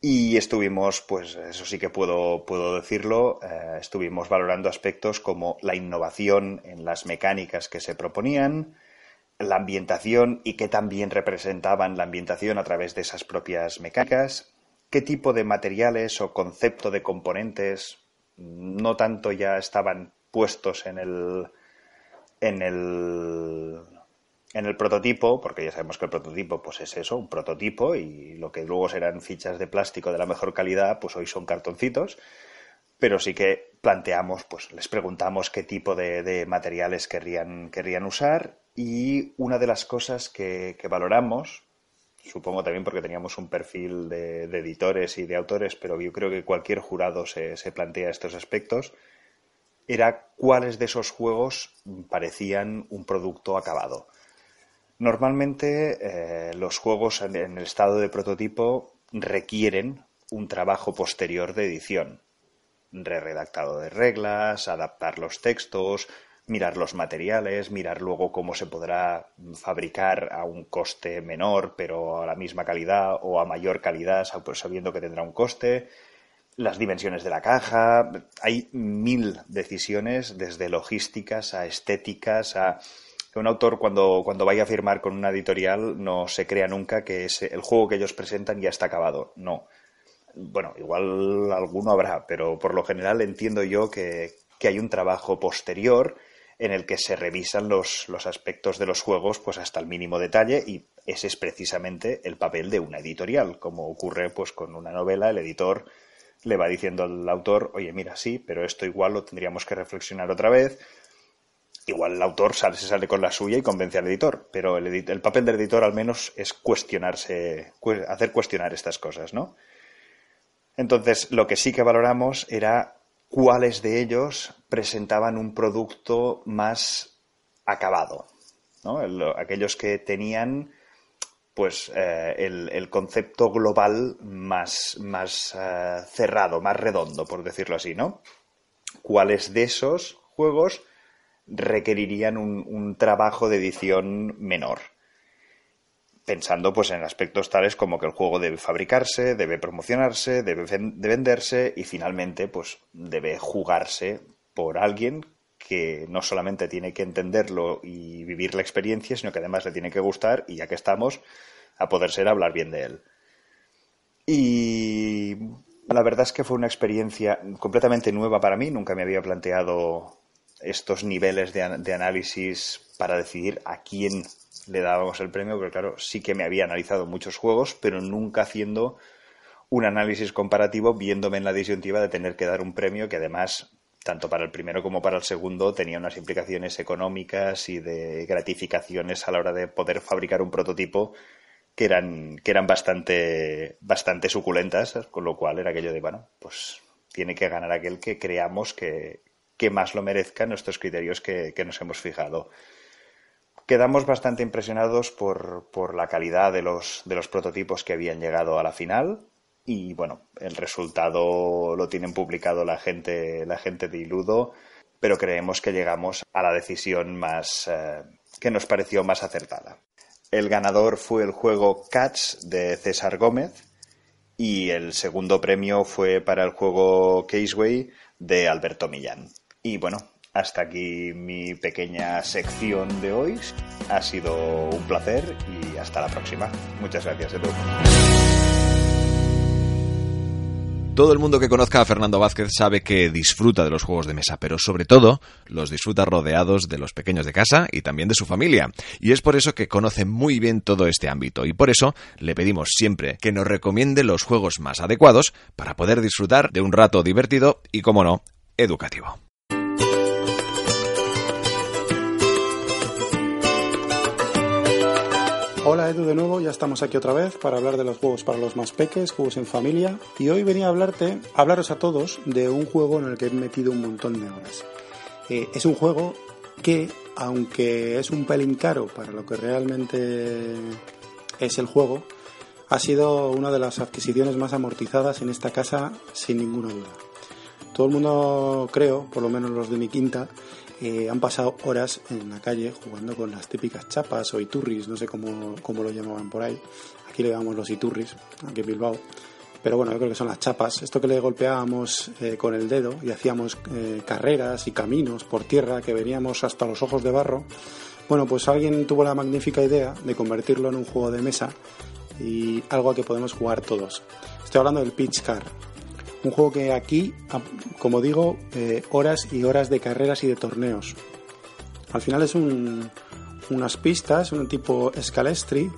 Y estuvimos, pues eso sí que puedo, puedo decirlo, eh, estuvimos valorando aspectos como la innovación en las mecánicas que se proponían, la ambientación y qué también representaban la ambientación a través de esas propias mecánicas, qué tipo de materiales o concepto de componentes no tanto ya estaban puestos en el en el En el prototipo, porque ya sabemos que el prototipo pues es eso, un prototipo, y lo que luego serán fichas de plástico de la mejor calidad, pues hoy son cartoncitos, pero sí que planteamos, pues les preguntamos qué tipo de, materiales querrían, querrían usar y una de las cosas que, valoramos, supongo también porque teníamos un perfil de, editores y de autores, pero yo creo que cualquier jurado se, plantea estos aspectos, era cuáles de esos juegos parecían un producto acabado. Normalmente eh, los juegos en el estado de prototipo requieren un trabajo posterior de edición. Re-redactado de reglas, adaptar los textos, mirar los materiales, mirar luego cómo se podrá fabricar a un coste menor pero a la misma calidad o a mayor calidad sabiendo que tendrá un coste, las dimensiones de la caja, hay mil decisiones desde logísticas a estéticas a un autor cuando, cuando vaya a firmar con una editorial no se crea nunca que el juego que ellos presentan ya está acabado. No. Bueno, igual alguno habrá, pero por lo general entiendo yo que, hay un trabajo posterior en el que se revisan los, los, aspectos de los juegos pues hasta el mínimo detalle y ese es precisamente el papel de una editorial, como ocurre pues con una novela, el editor le va diciendo al autor, oye, mira, sí, pero esto igual lo tendríamos que reflexionar otra vez, igual el autor sale, se sale con la suya y convence al editor, pero el, el, papel del editor al menos es cuestionarse, hacer cuestionar estas cosas, ¿no? Entonces, lo que sí que valoramos era cuáles de ellos presentaban un producto más acabado, ¿no? aquellos que tenían pues eh, el, concepto global más, más eh, cerrado, más redondo, por decirlo así, ¿no? ¿Cuáles de esos juegos requerirían un, trabajo de edición menor. Pensando pues en aspectos tales como que el juego debe fabricarse, debe promocionarse, debe de venderse y finalmente pues debe jugarse por alguien que no solamente tiene que entenderlo y vivir la experiencia, sino que además le tiene que gustar y ya que estamos, a poder ser hablar bien de él. Y la verdad es que fue una experiencia completamente nueva para mí, nunca me había planteado estos niveles de, análisis para decidir a quién le dábamos el premio, porque claro, sí que me había analizado muchos juegos, pero nunca haciendo un análisis comparativo, viéndome en la disyuntiva de tener que dar un premio que además, tanto para el primero como para el segundo, tenía unas implicaciones económicas y de gratificaciones a la hora de poder fabricar un prototipo que eran, que eran bastante, bastante suculentas, con lo cual era aquello de, bueno, pues tiene que ganar aquel que creamos que, que más lo merezcan nuestros criterios que, nos hemos fijado. Quedamos bastante impresionados por, por la calidad de los, de los prototipos que habían llegado a la final y bueno, el resultado lo tienen publicado la gente, la gente de Iludo, pero creemos que llegamos a la decisión más eh, que nos pareció más acertada. El ganador fue el juego Cats de César Gómez y el segundo premio fue para el juego Caseway de Alberto Millán. Y bueno, hasta aquí mi pequeña sección de hoy. Ha sido un placer y hasta la próxima. Muchas gracias, Edu. Todo el mundo que conozca a Fernando Vázquez sabe que disfruta de los juegos de mesa, pero sobre todo los disfruta rodeados de los pequeños de casa y también de su familia. Y es por eso que conoce muy bien todo este ámbito y por eso le pedimos siempre que nos recomiende los juegos más adecuados para poder disfrutar de un rato divertido y, como no, educativo. Hola Edu de nuevo, ya estamos aquí otra vez para hablar de los juegos para los más peques, juegos en familia. Y hoy venía a hablarte, hablaros a todos de un juego en el que he metido un montón de horas. Eh, es un juego que, aunque es un pelín caro para lo que realmente es el juego, ha sido una de las adquisiciones más amortizadas en esta casa sin ninguna duda. Todo el mundo, creo, por lo menos los de mi quinta, eh, han pasado horas en la calle jugando con las típicas chapas o iturris, no sé cómo, lo llamaban por ahí. Aquí le llamamos los iturris, aquí en Bilbao. Pero bueno, yo creo que son las chapas. Esto que le golpeábamos eh, con el dedo y hacíamos eh, carreras y caminos por tierra que veníamos hasta los ojos de barro. Bueno, pues alguien tuvo la magnífica idea de convertirlo en un juego de mesa y algo a que podemos jugar todos. Estoy hablando del Pitch Car, un juego que aquí, como digo, eh, horas y horas de carreras y de torneos. Al final es un, unas pistas, un tipo escalestri,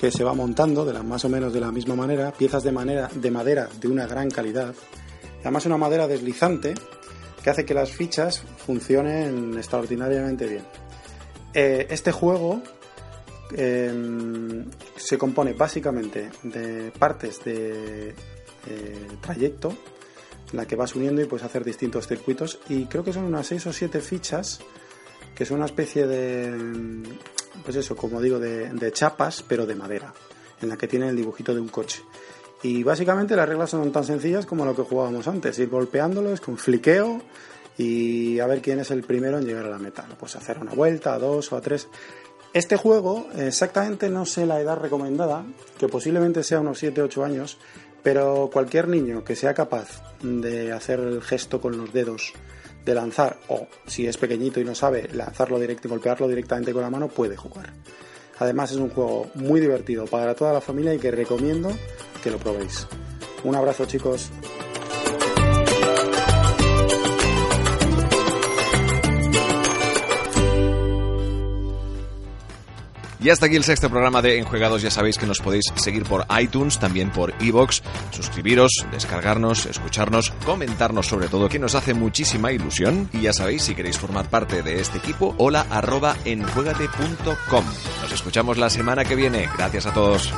que se va montando de la, más o menos de la misma manera, piezas de, manera, de madera de una gran calidad, además una madera deslizante que hace que las fichas funcionen extraordinariamente bien. Eh, este juego em, se compone básicamente de partes de eh, trayecto la que vas uniendo y puedes hacer distintos circuitos y creo que son unas 6 o 7 fichas que son una especie de pues eso, como digo, de, chapas, pero de madera, en la que tiene el dibujito de un coche. Y básicamente las reglas son tan sencillas como lo que jugábamos antes, ir golpeándolos con fliqueo y a ver quién es el primero en llegar a la meta. Pues hacer una vuelta, a dos o a tres. Este juego, exactamente no sé la edad recomendada, que posiblemente sea unos 7-8 años, pero cualquier niño que sea capaz de hacer el gesto con los dedos de lanzar, o si es pequeñito y no sabe, lanzarlo directo y golpearlo directamente con la mano, puede jugar. Además es un juego muy divertido para toda la familia y que recomiendo que lo probéis. Un abrazo chicos. Y hasta aquí el sexto programa de Enjuegados. Ya sabéis que nos podéis seguir por iTunes, también por iVoox, suscribiros, descargarnos, escucharnos, comentarnos sobre todo, que nos hace muchísima ilusión. Y ya sabéis, si queréis formar parte de este equipo, hola arroba enjuegate.com. Nos escuchamos la semana que viene. Gracias a todos.